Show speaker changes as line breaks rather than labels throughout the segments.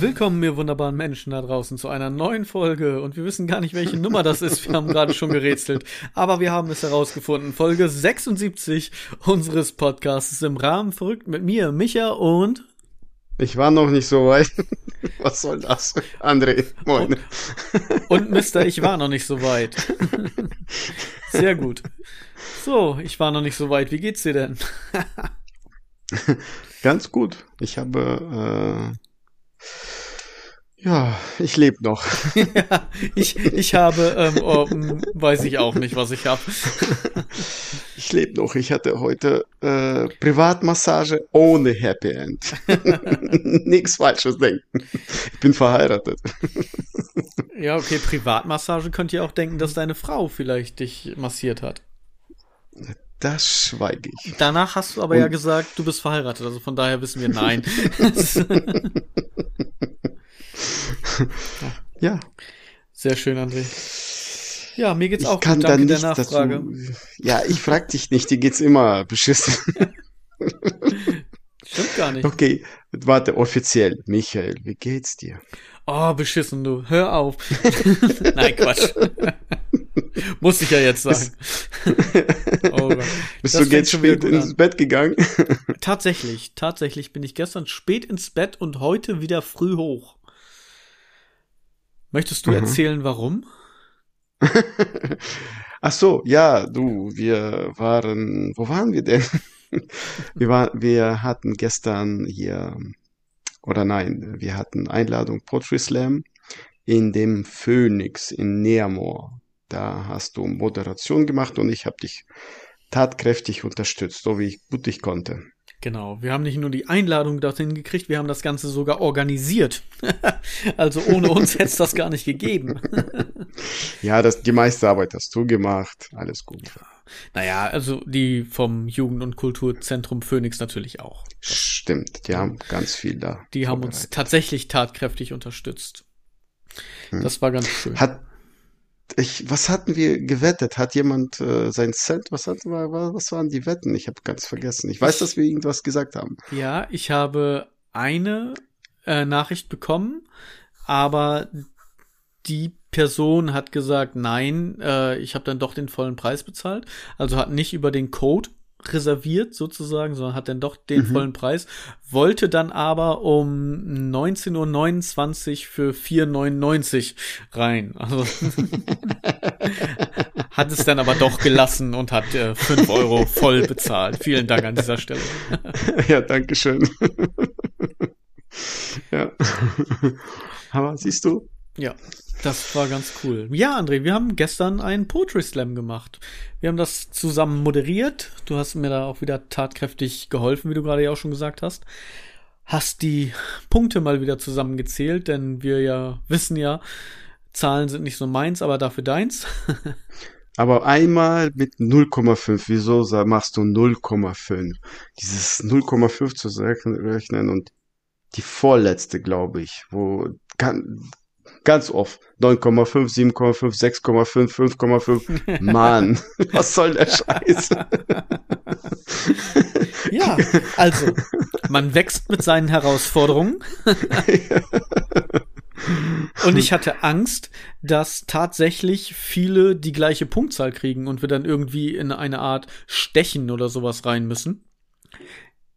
Willkommen, ihr wunderbaren Menschen da draußen, zu einer neuen Folge. Und wir wissen gar nicht, welche Nummer das ist. Wir haben gerade schon gerätselt. Aber wir haben es herausgefunden. Folge 76 unseres Podcasts im Rahmen verrückt mit mir, Micha und.
Ich war noch nicht so weit. Was soll das? André, moin.
Und, und Mister, ich war noch nicht so weit. Sehr gut. So, ich war noch nicht so weit. Wie geht's dir denn?
Ganz gut. Ich habe, äh, ja, ich lebe noch.
ja, ich, ich habe, ähm, oh, weiß ich auch nicht, was ich habe.
ich lebe noch. Ich hatte heute äh, Privatmassage ohne Happy End. Nichts Falsches denken. Ich bin verheiratet.
ja, okay, Privatmassage könnt ihr auch denken, dass deine Frau vielleicht dich massiert hat.
Das schweige ich.
Danach hast du aber Und ja gesagt, du bist verheiratet, also von daher wissen wir nein.
ja.
Sehr schön, André. Ja, mir geht's
ich
auch
kann
gut. Danke
da
der Nachfrage.
Dazu, ja, ich frag dich nicht, dir geht's immer beschissen.
Stimmt gar nicht.
Okay, warte, offiziell. Michael, wie geht's dir?
Oh, beschissen, du. Hör auf. Nein, Quatsch. Muss ich ja jetzt sagen.
oh Bist das du jetzt spät ins Bett gegangen?
tatsächlich, tatsächlich bin ich gestern spät ins Bett und heute wieder früh hoch. Möchtest du mhm. erzählen, warum?
Ach so, ja, du, wir waren, wo waren wir denn? wir, war, wir hatten gestern hier, oder nein, wir hatten Einladung Poetry Slam in dem Phoenix in Neamor. Da hast du Moderation gemacht und ich habe dich tatkräftig unterstützt, so wie ich gut ich konnte.
Genau, wir haben nicht nur die Einladung dorthin gekriegt, wir haben das Ganze sogar organisiert. also ohne uns hätte es das gar nicht gegeben.
ja, das, die meiste Arbeit hast du gemacht, alles gut.
Naja, also die vom Jugend- und Kulturzentrum Phoenix natürlich auch.
Stimmt, die haben ganz viel da.
Die haben uns tatsächlich tatkräftig unterstützt. Hm. Das war ganz schön.
Hat, ich, was hatten wir gewettet? Hat jemand äh, sein Cent? Was, hat, was waren die Wetten? Ich habe ganz vergessen. Ich weiß, dass wir irgendwas gesagt haben.
Ja, ich habe eine äh, Nachricht bekommen, aber die Person hat gesagt, nein, äh, ich habe dann doch den vollen Preis bezahlt. Also hat nicht über den Code reserviert sozusagen, sondern hat dann doch den mhm. vollen Preis, wollte dann aber um 19.29 Uhr für 4,99 rein. Also hat es dann aber doch gelassen und hat äh, 5 Euro voll bezahlt. Vielen Dank an dieser Stelle.
ja, danke schön. ja. Aber siehst du?
Ja, das war ganz cool. Ja, André, wir haben gestern einen Poetry Slam gemacht. Wir haben das zusammen moderiert. Du hast mir da auch wieder tatkräftig geholfen, wie du gerade ja auch schon gesagt hast. Hast die Punkte mal wieder zusammengezählt, denn wir ja wissen ja, Zahlen sind nicht so meins, aber dafür deins.
aber einmal mit 0,5. Wieso machst du 0,5? Dieses 0,5 zu rechnen und die vorletzte, glaube ich, wo Ganz oft. 9,5, 7,5, 6,5, 5,5. Mann, was soll der Scheiß?
ja, also, man wächst mit seinen Herausforderungen. Und ich hatte Angst, dass tatsächlich viele die gleiche Punktzahl kriegen und wir dann irgendwie in eine Art Stechen oder sowas rein müssen.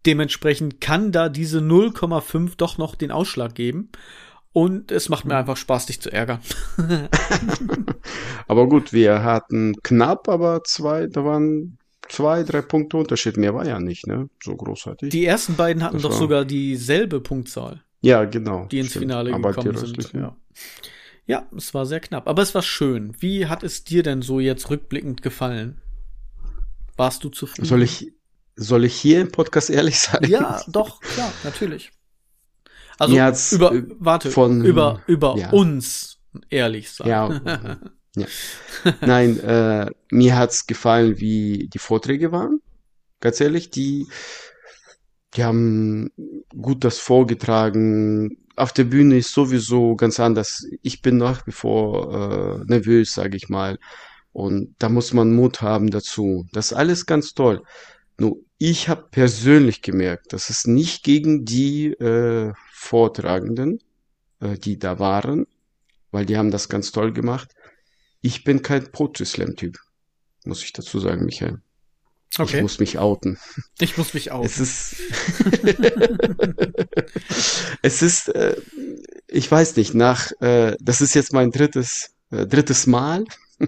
Dementsprechend kann da diese 0,5 doch noch den Ausschlag geben. Und es macht mir einfach Spaß, dich zu ärgern.
aber gut, wir hatten knapp, aber zwei, da waren zwei, drei Punkte Unterschied. Mehr war ja nicht, ne? So großartig.
Die ersten beiden hatten das doch sogar dieselbe Punktzahl.
Ja, genau.
Die ins stimmt. Finale aber gekommen sind. Ja. ja, es war sehr knapp. Aber es war schön. Wie hat es dir denn so jetzt rückblickend gefallen? Warst du zufrieden?
Soll ich, soll ich hier im Podcast ehrlich sein?
Ja, doch, klar, natürlich. Also über, äh, warte, von, über, über ja. uns ehrlich sein.
Ja, ja. Nein, äh, mir hat's gefallen, wie die Vorträge waren. Ganz ehrlich, die, die haben gut das vorgetragen. Auf der Bühne ist sowieso ganz anders. Ich bin nach wie vor äh, nervös, sage ich mal. Und da muss man Mut haben dazu. Das ist alles ganz toll. Nur ich habe persönlich gemerkt, dass es nicht gegen die äh, Vortragenden äh, die da waren, weil die haben das ganz toll gemacht. Ich bin kein Poetry Slam Typ, muss ich dazu sagen, Michael. Okay. Ich muss mich outen.
Ich muss mich outen.
Es ist, es ist, äh, ich weiß nicht, nach, äh, das ist jetzt mein drittes, äh, drittes Mal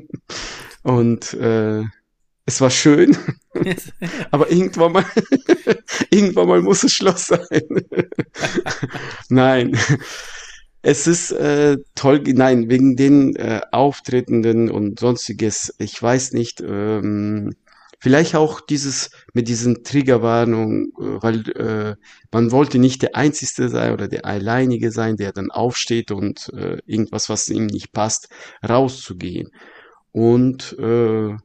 und äh, es war schön, aber irgendwann mal, irgendwann mal muss es Schluss sein. Nein, es ist äh, toll, nein, wegen den äh, Auftretenden und sonstiges, ich weiß nicht, ähm, vielleicht auch dieses mit diesen Triggerwarnungen, äh, weil äh, man wollte nicht der Einzige sein oder der Alleinige sein, der dann aufsteht und äh, irgendwas, was ihm nicht passt, rauszugehen. Und äh,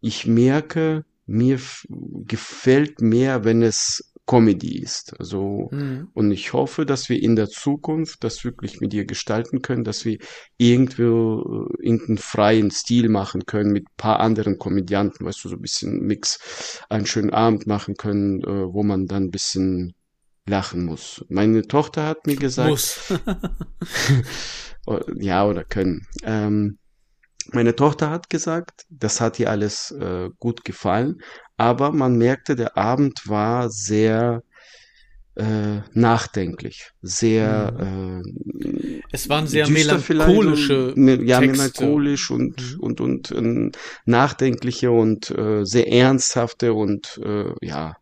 ich merke, mir gefällt mehr, wenn es Comedy ist. Also, mhm. und ich hoffe, dass wir in der Zukunft das wirklich mit ihr gestalten können, dass wir irgendwo äh, irgendeinen freien Stil machen können mit paar anderen Komödianten, weißt du, so ein bisschen Mix, einen schönen Abend machen können, äh, wo man dann ein bisschen lachen muss. Meine Tochter hat mir gesagt, muss. ja, oder können. Ähm, meine Tochter hat gesagt, das hat ihr alles äh, gut gefallen, aber man merkte, der Abend war sehr äh, nachdenklich, sehr.
Äh, es waren sehr melancholische.
Und, ja, Texte. melancholisch und mhm. und und, und äh, nachdenkliche und äh, sehr ernsthafte und äh, ja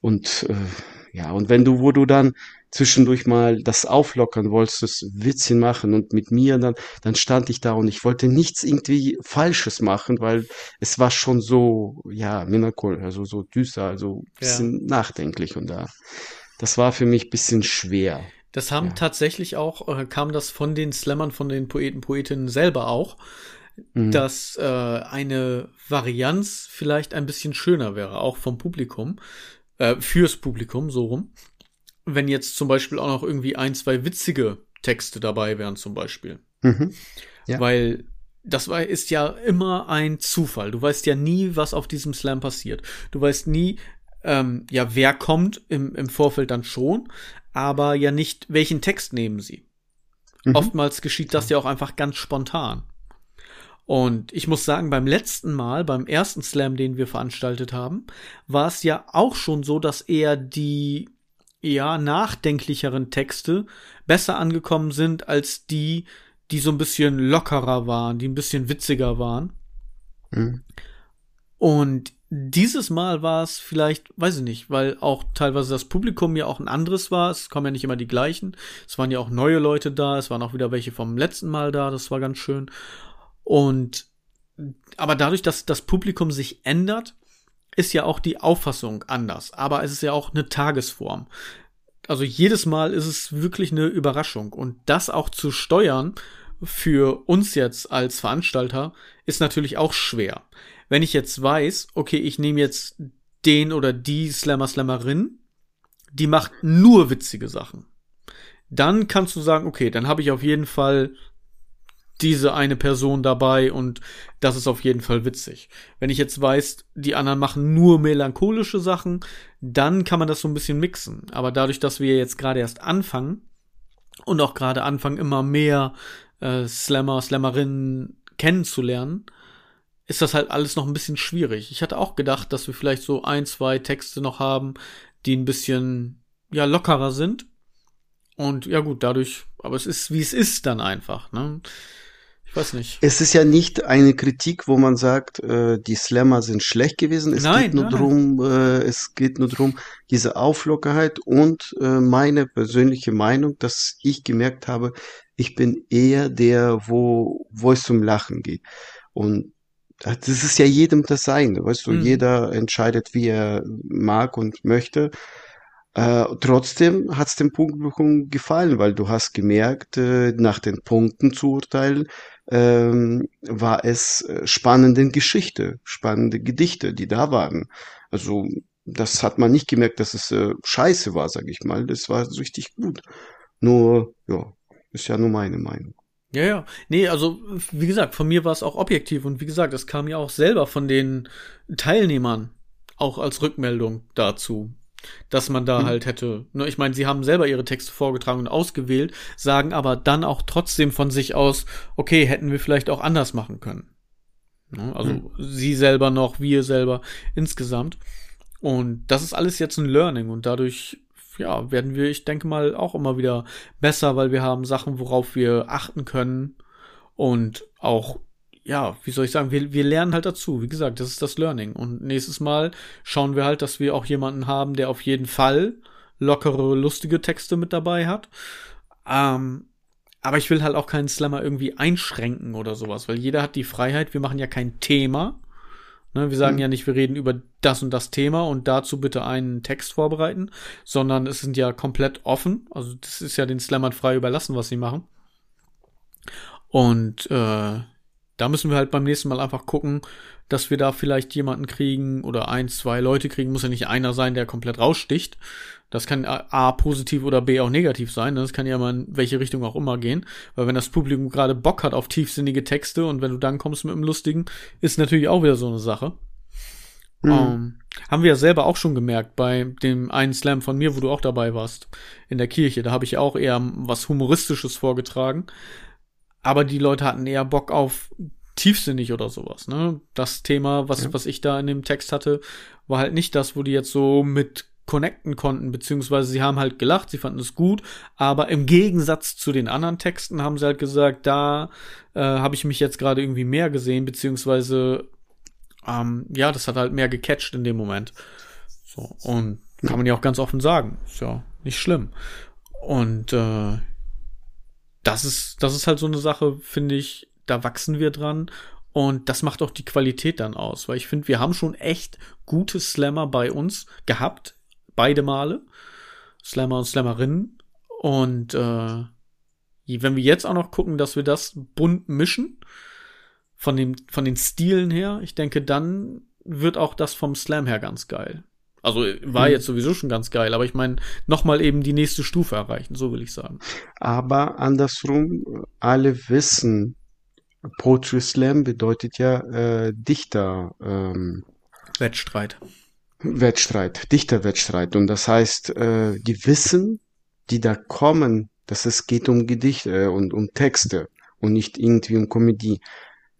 und äh, ja und wenn du, wo du dann zwischendurch mal das auflockern wolltest, das Witzchen machen und mit mir dann, dann stand ich da und ich wollte nichts irgendwie Falsches machen, weil es war schon so, ja, melancholisch, also so düster, also bisschen ja. nachdenklich und da, das war für mich bisschen schwer.
Das haben ja. tatsächlich auch, äh, kam das von den Slammern, von den Poeten, Poetinnen selber auch, mhm. dass äh, eine Varianz vielleicht ein bisschen schöner wäre, auch vom Publikum, äh, fürs Publikum, so rum wenn jetzt zum Beispiel auch noch irgendwie ein, zwei witzige Texte dabei wären, zum Beispiel. Mhm. Ja. Weil das war, ist ja immer ein Zufall. Du weißt ja nie, was auf diesem Slam passiert. Du weißt nie, ähm, ja, wer kommt im, im Vorfeld dann schon, aber ja nicht, welchen Text nehmen sie. Mhm. Oftmals geschieht das ja auch einfach ganz spontan. Und ich muss sagen, beim letzten Mal, beim ersten Slam, den wir veranstaltet haben, war es ja auch schon so, dass eher die eher nachdenklicheren Texte besser angekommen sind als die, die so ein bisschen lockerer waren, die ein bisschen witziger waren. Mhm. Und dieses Mal war es vielleicht, weiß ich nicht, weil auch teilweise das Publikum ja auch ein anderes war. Es kommen ja nicht immer die gleichen. Es waren ja auch neue Leute da. Es waren auch wieder welche vom letzten Mal da. Das war ganz schön. Und, aber dadurch, dass das Publikum sich ändert, ist ja auch die Auffassung anders, aber es ist ja auch eine Tagesform. Also jedes Mal ist es wirklich eine Überraschung und das auch zu steuern für uns jetzt als Veranstalter ist natürlich auch schwer. Wenn ich jetzt weiß, okay, ich nehme jetzt den oder die Slammer Slammerin, die macht nur witzige Sachen. Dann kannst du sagen, okay, dann habe ich auf jeden Fall diese eine Person dabei und das ist auf jeden Fall witzig. Wenn ich jetzt weiß, die anderen machen nur melancholische Sachen, dann kann man das so ein bisschen mixen. Aber dadurch, dass wir jetzt gerade erst anfangen und auch gerade anfangen, immer mehr äh, Slammer, Slammerinnen kennenzulernen, ist das halt alles noch ein bisschen schwierig. Ich hatte auch gedacht, dass wir vielleicht so ein, zwei Texte noch haben, die ein bisschen ja lockerer sind. Und ja gut, dadurch, aber es ist, wie es ist dann einfach. Ne? Ich weiß nicht.
Es ist ja nicht eine Kritik, wo man sagt, äh, die Slammer sind schlecht gewesen. Es nein, geht nur nein. drum, äh, es geht nur drum, diese Auflockerheit und äh, meine persönliche Meinung, dass ich gemerkt habe, ich bin eher der, wo, wo es zum Lachen geht. Und das ist ja jedem das Seine, weißt du, mhm. jeder entscheidet, wie er mag und möchte. Äh, trotzdem hat es dem Publikum gefallen, weil du hast gemerkt, äh, nach den Punkten zu urteilen, ähm, war es äh, spannende Geschichte, spannende Gedichte, die da waren. Also das hat man nicht gemerkt, dass es äh, scheiße war, sag ich mal. Das war richtig gut. Nur, ja, ist ja nur meine Meinung.
Ja, ja. Nee, also, wie gesagt, von mir war es auch objektiv und wie gesagt, es kam ja auch selber von den Teilnehmern auch als Rückmeldung dazu, dass man da hm. halt hätte. Ne, ich meine, sie haben selber ihre Texte vorgetragen und ausgewählt, sagen aber dann auch trotzdem von sich aus, okay, hätten wir vielleicht auch anders machen können. Ne, also hm. sie selber noch, wir selber insgesamt. Und das ist alles jetzt ein Learning und dadurch ja, werden wir, ich denke mal, auch immer wieder besser, weil wir haben Sachen, worauf wir achten können und auch ja, wie soll ich sagen, wir, wir lernen halt dazu. Wie gesagt, das ist das Learning. Und nächstes Mal schauen wir halt, dass wir auch jemanden haben, der auf jeden Fall lockere, lustige Texte mit dabei hat. Ähm, aber ich will halt auch keinen Slammer irgendwie einschränken oder sowas, weil jeder hat die Freiheit. Wir machen ja kein Thema. Ne, wir sagen mhm. ja nicht, wir reden über das und das Thema und dazu bitte einen Text vorbereiten, sondern es sind ja komplett offen. Also das ist ja den Slammern frei überlassen, was sie machen. Und äh, da müssen wir halt beim nächsten Mal einfach gucken, dass wir da vielleicht jemanden kriegen oder ein, zwei Leute kriegen. Muss ja nicht einer sein, der komplett raussticht. Das kann A positiv oder B auch negativ sein. Das kann ja mal in welche Richtung auch immer gehen. Weil wenn das Publikum gerade Bock hat auf tiefsinnige Texte und wenn du dann kommst mit einem lustigen, ist natürlich auch wieder so eine Sache. Mhm. Um, ähm, haben wir ja selber auch schon gemerkt bei dem einen Slam von mir, wo du auch dabei warst, in der Kirche. Da habe ich ja auch eher was Humoristisches vorgetragen aber die Leute hatten eher Bock auf tiefsinnig oder sowas, ne? Das Thema, was, ja. was ich da in dem Text hatte, war halt nicht das, wo die jetzt so mit connecten konnten, beziehungsweise sie haben halt gelacht, sie fanden es gut, aber im Gegensatz zu den anderen Texten haben sie halt gesagt, da äh, habe ich mich jetzt gerade irgendwie mehr gesehen, beziehungsweise ähm, ja, das hat halt mehr gecatcht in dem Moment. So, und kann man ja auch ganz offen sagen, ist ja nicht schlimm. Und äh, das ist, das ist halt so eine Sache, finde ich, da wachsen wir dran. Und das macht auch die Qualität dann aus, weil ich finde, wir haben schon echt gute Slammer bei uns gehabt, beide Male. Slammer und Slammerinnen. Und äh, wenn wir jetzt auch noch gucken, dass wir das bunt mischen, von, dem, von den Stilen her, ich denke, dann wird auch das vom Slam her ganz geil. Also war hm. jetzt sowieso schon ganz geil, aber ich meine, nochmal eben die nächste Stufe erreichen, so will ich sagen.
Aber andersrum, alle wissen, Poetry Slam bedeutet ja äh, Dichter. Ähm,
Wettstreit.
Wettstreit, Dichterwettstreit. Und das heißt, äh, die wissen, die da kommen, dass es geht um Gedichte und um Texte und nicht irgendwie um Komödie.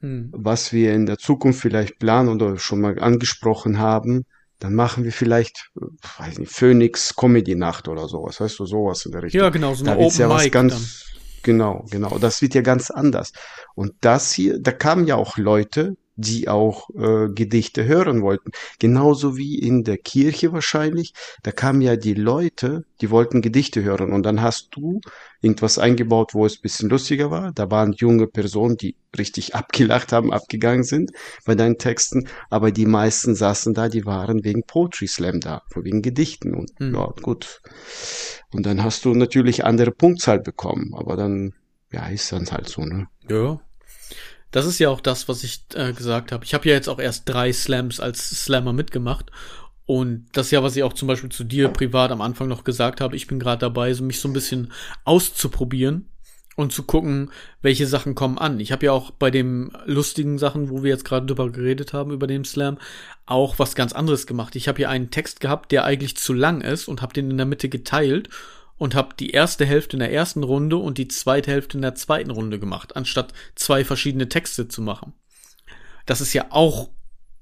Hm. Was wir in der Zukunft vielleicht planen oder schon mal angesprochen haben, dann machen wir vielleicht, weiß nicht, Phoenix Comedy Nacht oder sowas, weißt du, sowas in der Richtung.
Ja, genau, so
eine da Open ja was ganz, dann. Genau, genau. Das wird ja ganz anders. Und das hier, da kamen ja auch Leute, die auch äh, Gedichte hören wollten. Genauso wie in der Kirche wahrscheinlich. Da kamen ja die Leute, die wollten Gedichte hören. Und dann hast du irgendwas eingebaut, wo es bisschen lustiger war. Da waren junge Personen, die richtig abgelacht haben, abgegangen sind bei deinen Texten. Aber die meisten saßen da, die waren wegen Poetry Slam da, wegen Gedichten. Und hm. ja, gut. Und dann hast du natürlich andere Punktzahl bekommen. Aber dann, ja, ist dann halt so, ne?
Ja. Das ist ja auch das, was ich äh, gesagt habe. Ich habe ja jetzt auch erst drei Slams als Slammer mitgemacht. Und das ist ja, was ich auch zum Beispiel zu dir privat am Anfang noch gesagt habe. Ich bin gerade dabei, so mich so ein bisschen auszuprobieren und zu gucken, welche Sachen kommen an. Ich habe ja auch bei den lustigen Sachen, wo wir jetzt gerade drüber geredet haben, über den Slam, auch was ganz anderes gemacht. Ich habe hier einen Text gehabt, der eigentlich zu lang ist und habe den in der Mitte geteilt und habe die erste Hälfte in der ersten Runde und die zweite Hälfte in der zweiten Runde gemacht, anstatt zwei verschiedene Texte zu machen. Das ist ja auch,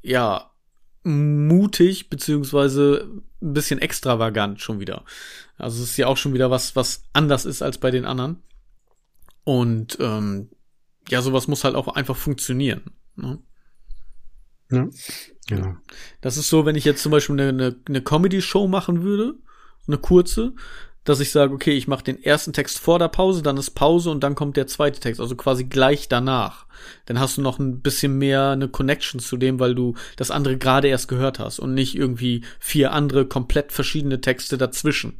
ja, mutig, beziehungsweise ein bisschen extravagant schon wieder. Also es ist ja auch schon wieder was, was anders ist als bei den anderen. Und ähm, ja, sowas muss halt auch einfach funktionieren. Ne? Ja, genau. Das ist so, wenn ich jetzt zum Beispiel eine, eine, eine Comedy-Show machen würde, eine kurze, dass ich sage, okay, ich mache den ersten Text vor der Pause, dann ist Pause und dann kommt der zweite Text, also quasi gleich danach. Dann hast du noch ein bisschen mehr eine Connection zu dem, weil du das andere gerade erst gehört hast und nicht irgendwie vier andere komplett verschiedene Texte dazwischen.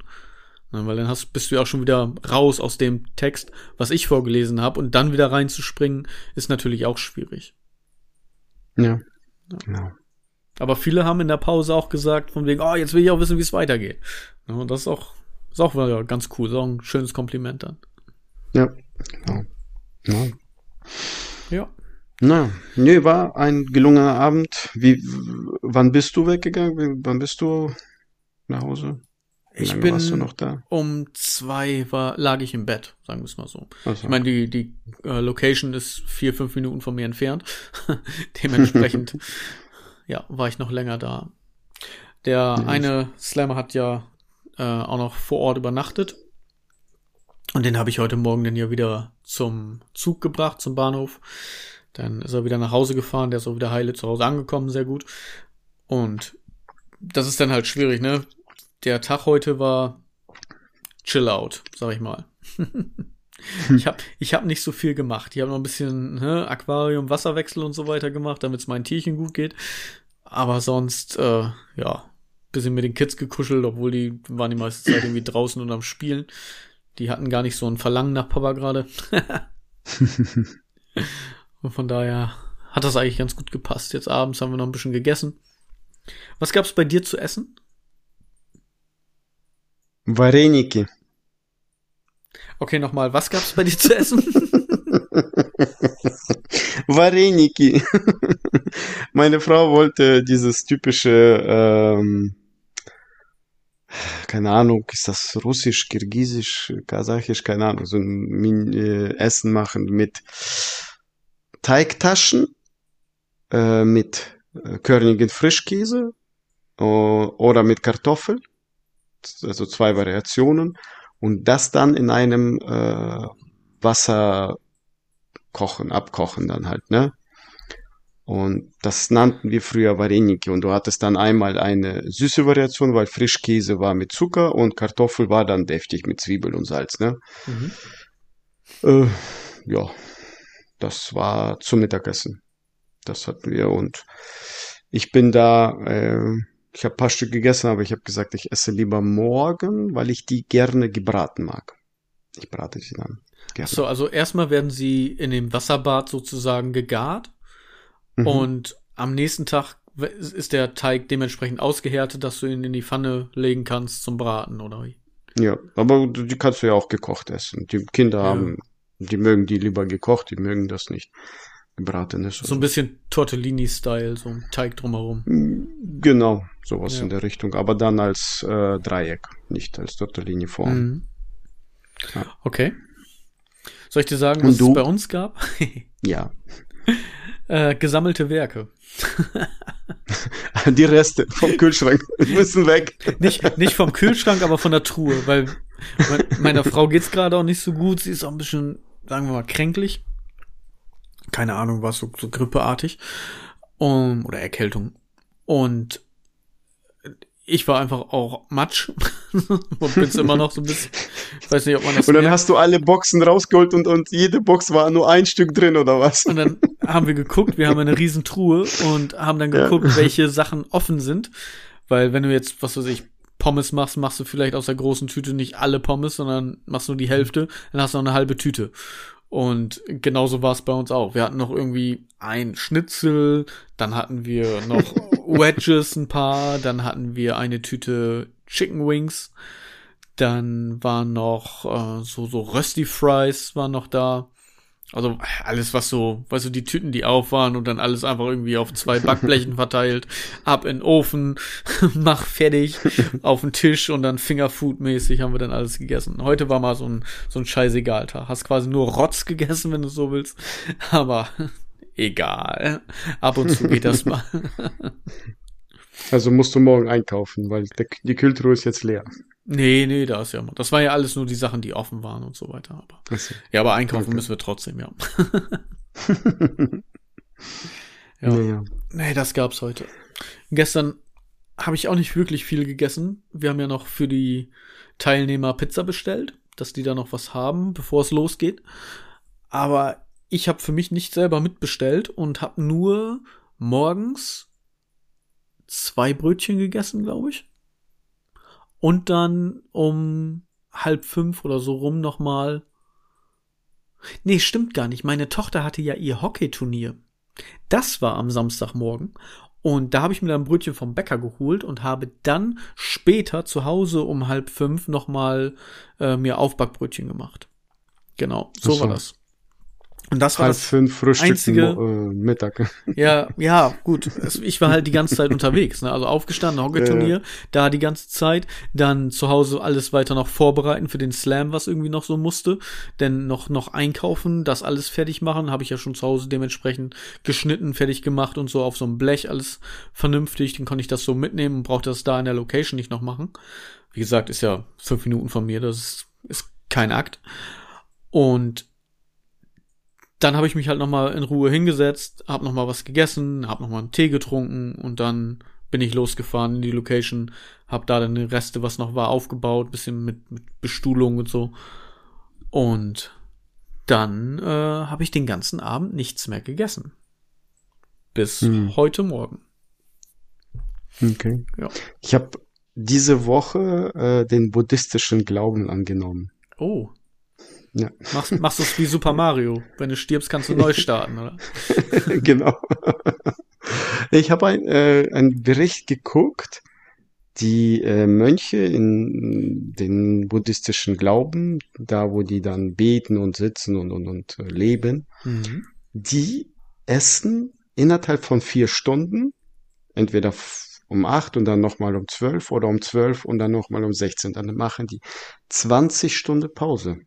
Ja, weil dann hast, bist du ja auch schon wieder raus aus dem Text, was ich vorgelesen habe und dann wieder reinzuspringen, ist natürlich auch schwierig.
Ja. ja. Genau.
Aber viele haben in der Pause auch gesagt, von wegen, oh, jetzt will ich auch wissen, wie es weitergeht. Ja, und das ist auch ist auch ja, ganz cool, ist auch ein schönes Kompliment dann.
Ja, genau. Ja.
ja.
Na, nee, war ein gelungener Abend. Wie, wann bist du weggegangen? Wann bist du nach Hause?
Ich bin
warst du noch da?
um zwei war, lag ich im Bett, sagen wir es mal so.
Also,
Ich meine, die, die äh, Location ist vier, fünf Minuten von mir entfernt. Dementsprechend, ja, war ich noch länger da. Der
Ja,
eine Slammer hat ja äh, auch noch vor Ort übernachtet. Und den habe ich heute Morgen dann ja wieder zum Zug gebracht, zum Bahnhof. Dann ist er wieder nach Hause gefahren, der ist auch wieder heile zu Hause angekommen, sehr gut. Und das ist dann halt schwierig, ne? Der Tag heute war chill out, sag ich mal. ich habe ich hab nicht so viel gemacht. Ich habe noch ein bisschen ne, Aquarium, Wasserwechsel und so weiter gemacht, damit es meinen Tierchen gut geht. Aber sonst, äh, ja, bisschen mit den Kids gekuschelt, obwohl die waren die meiste Zeit irgendwie draußen und am Spielen. Die hatten gar nicht so ein Verlangen nach Papa gerade. und von daher hat das eigentlich ganz gut gepasst. Jetzt abends haben wir noch ein bisschen gegessen. Was gab's bei dir zu essen?
Вареники.
Okay, nochmal, was gab's bei dir zu essen?
Вареники. Meine Frau wollte dieses typische, ähm, keine Ahnung, ist das russisch, kirgisisch, kasachisch, keine Ahnung, so ein äh, Essen machen mit Teigtaschen, äh, mit äh, körnigen Frischkäse äh, oder mit Kartoffeln, also zwei Variationen und das dann in einem äh, Wasser kochen, abkochen dann halt, ne? Und das nannten wir früher Vareniki. Und du hattest dann einmal eine süße Variation, weil Frischkäse war mit Zucker und Kartoffel war dann deftig mit Zwiebel und Salz, ne?
mhm.
Äh, ja, das war zum Mittagessen. Das hatten wir und ich bin da, äh, ich habe ein paar Stück gegessen, aber ich habe gesagt, ich esse lieber morgen, weil ich die gerne gebraten mag. Ich brate sie dann gerne.
So, also erstmal werden sie in dem Wasserbad sozusagen gegart
Mhm.
und am nächsten Tag ist der Teig dementsprechend ausgehärtet, dass du ihn in die Pfanne legen kannst zum Braten, oder wie?
Ja, aber die kannst du ja auch gekocht essen. Die Kinder
Ja.
haben, die mögen die lieber gekocht, die mögen das nicht gebratenes.
So ein bisschen Tortellini-Style, so ein Teig drumherum.
Genau, sowas
Ja.
in der Richtung. Aber dann als äh, Dreieck, nicht als Tortellini-Form.
Mhm.
Ja.
Okay. Soll ich dir sagen,
Und
was
du?
es bei uns gab?
Ja.
Äh, gesammelte Werke.
Die Reste vom Kühlschrank müssen weg.
Nicht, nicht vom Kühlschrank, aber von der Truhe, weil mein, meiner Frau geht's gerade auch nicht so gut. Sie ist auch ein bisschen, sagen wir mal, kränklich. Keine Ahnung, was so, so grippeartig. Um, oder Erkältung. Und ich war einfach auch Matsch. und bin's immer noch so ein bisschen. Ich weiß nicht, ob man das
Und dann
merkt.
hast du alle Boxen rausgeholt und, und jede Box war nur ein Stück drin oder was?
Und dann haben wir geguckt, wir haben eine riesen Truhe und haben dann
Ja.
geguckt, welche Sachen offen sind. Weil wenn du jetzt, was weiß ich, Pommes machst, machst du vielleicht aus der großen Tüte nicht alle Pommes, sondern machst nur die Hälfte, dann hast du noch eine halbe Tüte. Und genauso war es bei uns auch. Wir hatten noch irgendwie ein Schnitzel, dann hatten wir noch Wedges ein paar, dann hatten wir eine Tüte Chicken Wings, dann waren noch äh, so so Rösti Fries waren noch da. Also alles, was so, weißt du, die Tüten, die auf waren und dann alles einfach irgendwie auf zwei Backblechen verteilt, ab in den Ofen, mach fertig, auf den Tisch und dann Fingerfood-mäßig haben wir dann alles gegessen. Heute war mal so ein, so ein Scheißegal-Tag. Hast quasi nur Rotz gegessen, wenn du so willst. Aber egal. Ab und zu geht das mal.
Also musst du morgen einkaufen, weil der, die Kühltruhe ist jetzt leer.
Nee, nee, da ist ja, das war ja alles nur die Sachen, die offen waren und so weiter. Aber, ja, aber einkaufen
Okay.
müssen wir trotzdem, ja.
ja.
Ja.
ja.
Nee, das gab's heute. Gestern habe ich auch nicht wirklich viel gegessen. Wir haben ja noch für die Teilnehmer Pizza bestellt, dass die da noch was haben, bevor es losgeht. Aber ich habe für mich nicht selber mitbestellt und habe nur morgens zwei Brötchen gegessen, glaube ich. Und dann um halb fünf oder so rum nochmal. Nee, stimmt gar nicht. Meine Tochter hatte ja ihr Hockeyturnier. Das war am Samstagmorgen. Und da habe ich mir dann ein Brötchen vom Bäcker geholt und habe dann später zu Hause um halb fünf nochmal äh, mir Aufbackbrötchen gemacht. Genau, so
so.
war das. Und das war
Halb
das
fünf Frühstück
einzige-
äh, Mittag.
Ja, ja, gut. Ich war halt die ganze Zeit unterwegs. Ne? Also aufgestanden, Hockeyturnier, da die ganze Zeit. Dann zu Hause alles weiter noch vorbereiten für den Slam, was irgendwie noch so musste. Denn noch, noch einkaufen, das alles fertig machen. Habe ich ja schon zu Hause dementsprechend geschnitten, fertig gemacht und so auf so einem Blech alles vernünftig. Dann konnte ich das so mitnehmen und brauchte das da in der Location nicht noch machen. Wie gesagt, ist ja fünf Minuten von mir. Das ist, ist kein Akt. Und dann habe ich mich halt noch mal in Ruhe hingesetzt, habe noch mal was gegessen, habe noch mal einen Tee getrunken und dann bin ich losgefahren in die Location, habe da dann die Reste, was noch war, aufgebaut, bisschen mit, mit Bestuhlung und so. Und dann äh, habe ich den ganzen Abend nichts mehr gegessen. Bis
Hm.
heute Morgen.
Okay.
Ja.
Ich habe diese Woche äh, den buddhistischen Glauben angenommen.
Oh.
Ja.
Machst, machst du es wie Super Mario. Wenn du stirbst, kannst du neu starten, oder?
genau. Ich habe ein, äh, einen Bericht geguckt, die äh, Mönche in den buddhistischen Glauben, da wo die dann beten und sitzen und, und, und äh, leben,
Mhm.
die essen innerhalb von vier Stunden, entweder um acht und dann nochmal um zwölf oder um zwölf und dann nochmal um 16. Dann machen die 20 Stunden Pause.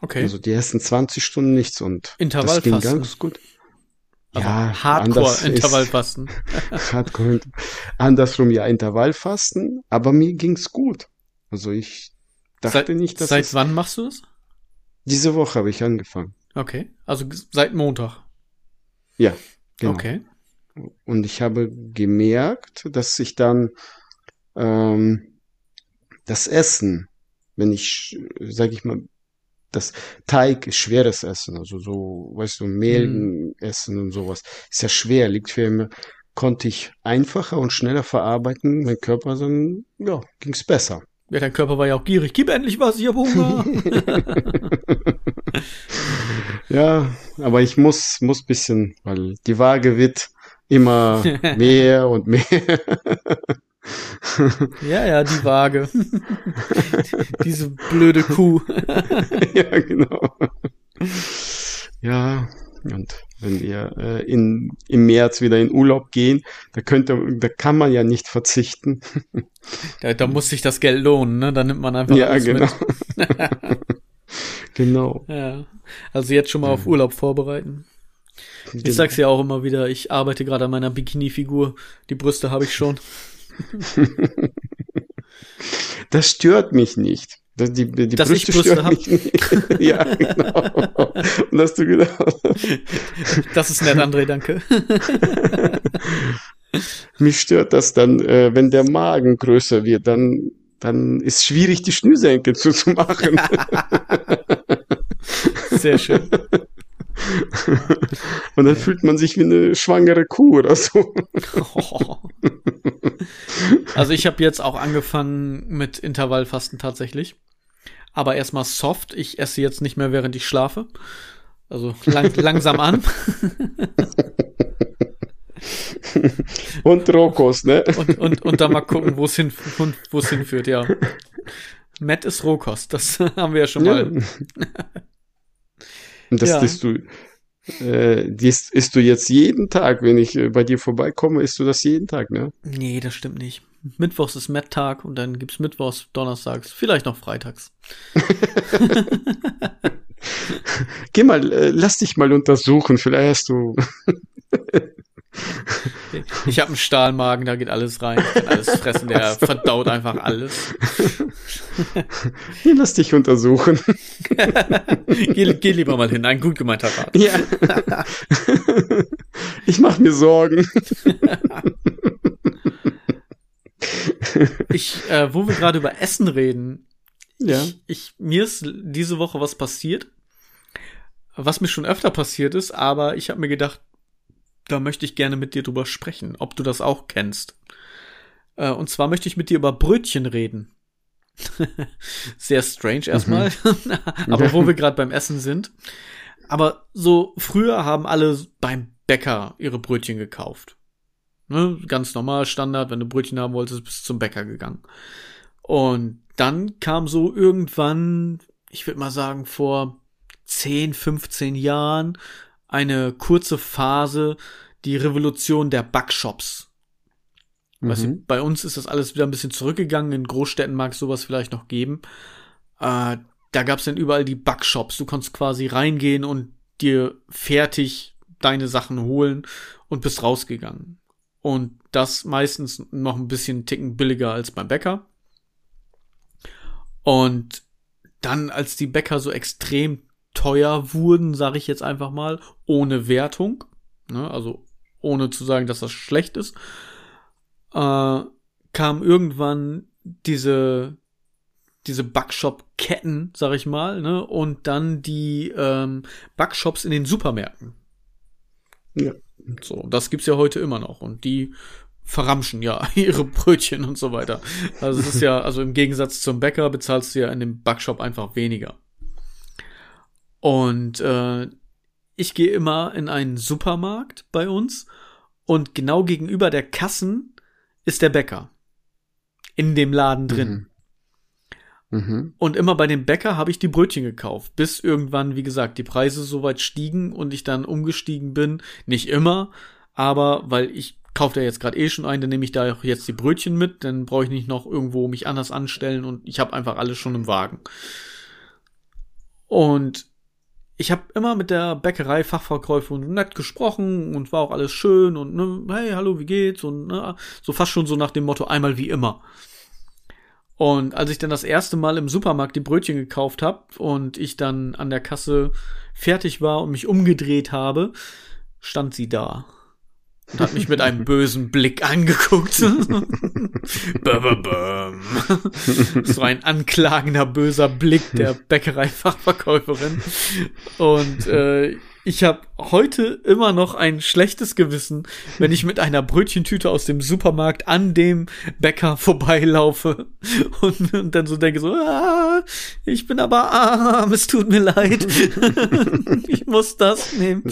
Okay.
Also die essen 20 Stunden nichts und das ging
Intervallfasten.
ganz gut.
Also
anders ist-
Hardcore-Intervallfasten.
Hardcore. Andersrum ja Intervallfasten, aber mir ging's gut. Also ich dachte
Seit-
nicht, dass
Seit
es,
wann machst du das?
diese Woche habe ich angefangen.
Okay. Also seit Montag.
Ja, genau.
Okay.
Und ich habe gemerkt, dass ich dann ähm, das Essen, wenn ich, sage ich mal, das Teig ist schweres Essen, also so, weißt du, Mehl essen und sowas, ist ja schwer, liegt für mir, konnte ich einfacher und schneller verarbeiten, mein Körper dann, ja, ging's besser.
Ja, dein Körper war ja auch gierig. Gib endlich was, ich hab Hunger.
Ja, aber ich muss, muss bisschen, weil die Waage wird immer mehr und mehr.
Ja, ja, die Waage. Diese blöde Kuh.
Ja, genau. Ja, und wenn wir äh, in, im März wieder in Urlaub gehen, da könnte, da kann man ja nicht verzichten.
Da, da muss sich das Geld lohnen, ne? Da nimmt man einfach
Ja,
alles
genau. genau.
mit. Ja. Also jetzt schon mal auf Urlaub vorbereiten. Ich sag's ja auch immer wieder, ich arbeite gerade an meiner Bikini-Figur. Die Brüste habe ich schon.
Das stört mich nicht. Das, die, die
Dass ich
Brüste
Brüste
stören mich nicht. ja, genau. Und hast du gedacht,
Das ist nett, André, danke.
mich stört das dann, äh, wenn der Magen größer wird, dann, dann ist schwierig, die Schnürsenkel zuzumachen.
Sehr schön.
Und dann fühlt man sich wie eine schwangere Kuh oder so.
Also ich habe jetzt auch angefangen mit Intervallfasten tatsächlich. Aber erstmal soft. Ich esse jetzt nicht mehr, während ich schlafe. Also lang, langsam an.
Und Rohkost, ne?
Und, und, und dann mal gucken, wo es hin, hinführt, ja. Matt ist Rohkost. Das haben wir ja schon
Ja. Und das
Ja.
isst du, äh, dies isst du jetzt jeden Tag, wenn ich äh, bei dir vorbeikomme, isst du das jeden Tag, ne?
Nee, das stimmt nicht. Mittwochs ist Matt-Tag und dann gibt's Mittwochs, Donnerstags, vielleicht noch Freitags.
Geh mal, äh, lass dich mal untersuchen, vielleicht hast du.
Ich habe einen Stahlmagen, da geht alles rein. Ich kann alles fressen, der verdaut einfach alles.
Nee, lass dich untersuchen.
Geh, geh lieber mal hin, ein gut gemeinter Rat.
ja. ich mach mir Sorgen.
Ich, äh, wo wir gerade über Essen reden,
Ja.
ich, ich, mir ist diese Woche was passiert, was mir schon öfter passiert ist, aber ich habe mir gedacht, da möchte ich gerne mit dir drüber sprechen, ob du das auch kennst. Äh, und zwar möchte ich mit dir über Brötchen reden. Sehr strange erstmal, aber wo wir gerade beim Essen sind. Aber so früher haben alle beim Bäcker ihre Brötchen gekauft. Ne? Ganz normal, Standard, wenn du Brötchen haben wolltest, bist du zum Bäcker gegangen. Und dann kam so irgendwann, ich würde mal sagen, vor 10, 15 Jahren eine kurze Phase, die Revolution der Backshops. Mhm. Weißt du, mhm. bei uns ist das alles wieder ein bisschen zurückgegangen. In Großstädten mag es sowas vielleicht noch geben. Äh, da gab es dann überall die Backshops. Du konntest quasi reingehen und dir fertig deine Sachen holen und bist rausgegangen. Und das meistens noch ein bisschen ticken billiger als beim Bäcker. Und dann, als die Bäcker so extrem teuer wurden, sage ich jetzt einfach mal, ohne Wertung, ne, also ohne zu sagen, dass das schlecht ist, äh, kam irgendwann diese diese Backshop-Ketten, sag ich mal, ne, und dann die ähm, Backshops in den Supermärkten. Ja. So, das gibt's ja heute immer noch und die verramschen ja ihre Brötchen und so weiter. Also es ist ja, also im Gegensatz zum Bäcker bezahlst du ja in dem Backshop einfach weniger. Und äh, ich gehe immer in einen Supermarkt bei uns und genau gegenüber der Kassen ist der Bäcker. In dem Laden drin. Mhm. Mhm. Und immer bei dem Bäcker habe ich die Brötchen gekauft, bis irgendwann, wie gesagt, die Preise so weit stiegen und ich dann umgestiegen bin. Nicht immer, aber weil ich kaufe da jetzt gerade eh schon ein, dann nehme ich da auch jetzt die Brötchen mit, dann brauche ich nicht noch irgendwo mich anders anstellen und ich habe einfach alles schon im Wagen. Und ich habe immer mit der Bäckerei Fachverkäuferin nett gesprochen und war auch alles schön und ne, hey, hallo, wie geht's? Und ne, so fast schon so nach dem Motto einmal wie immer. Und als ich dann das erste Mal im Supermarkt die Brötchen gekauft habe und ich dann an der Kasse fertig war und mich umgedreht habe, stand sie da und hat mich mit einem bösen Blick angeguckt. so ein anklagender, böser Blick der Bäckerei-Fachverkäuferin. Und äh, ich habe heute immer noch ein schlechtes Gewissen, wenn ich mit einer Brötchentüte aus dem Supermarkt an dem Bäcker vorbeilaufe und, und dann so denke so, ah, ich bin aber arm, es tut mir leid. ich muss das nehmen.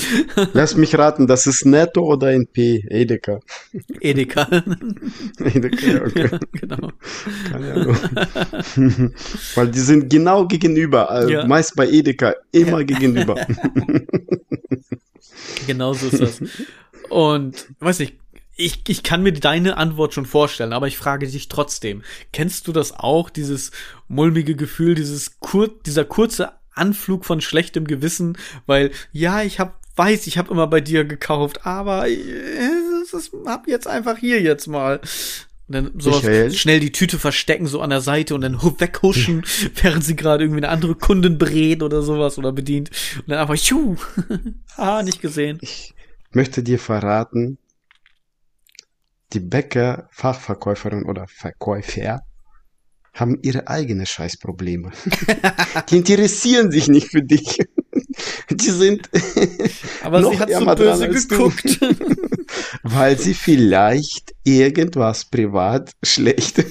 Lass mich raten, das ist Netto oder NP? Edeka.
Edeka. Edeka, okay. Ja, genau. Keine Ahnung.
Weil die sind genau gegenüber, also ja. meist bei Edeka immer ja. gegenüber.
Genau so ist das. Und, weiß nicht, ich, ich kann mir deine Antwort schon vorstellen, aber ich frage dich trotzdem. Kennst du das auch, dieses mulmige Gefühl, dieses kur dieser kurze Anflug von schlechtem Gewissen, weil ja, ich hab weiß, ich habe immer bei dir gekauft, aber äh, das hab jetzt einfach hier jetzt mal. Und dann so schnell die Tüte verstecken, so an der Seite und dann weghuschen, während sie gerade irgendwie eine andere Kundin berät oder sowas oder bedient. Und dann einfach, tschuh, ah, nicht gesehen.
Ich möchte dir verraten, die Bäcker, Fachverkäuferin oder Verkäufer haben ihre eigene Scheißprobleme. die interessieren sich nicht für dich. Die sind.
Aber noch sie hat so böse geguckt.
Weil sie vielleicht irgendwas privat schlecht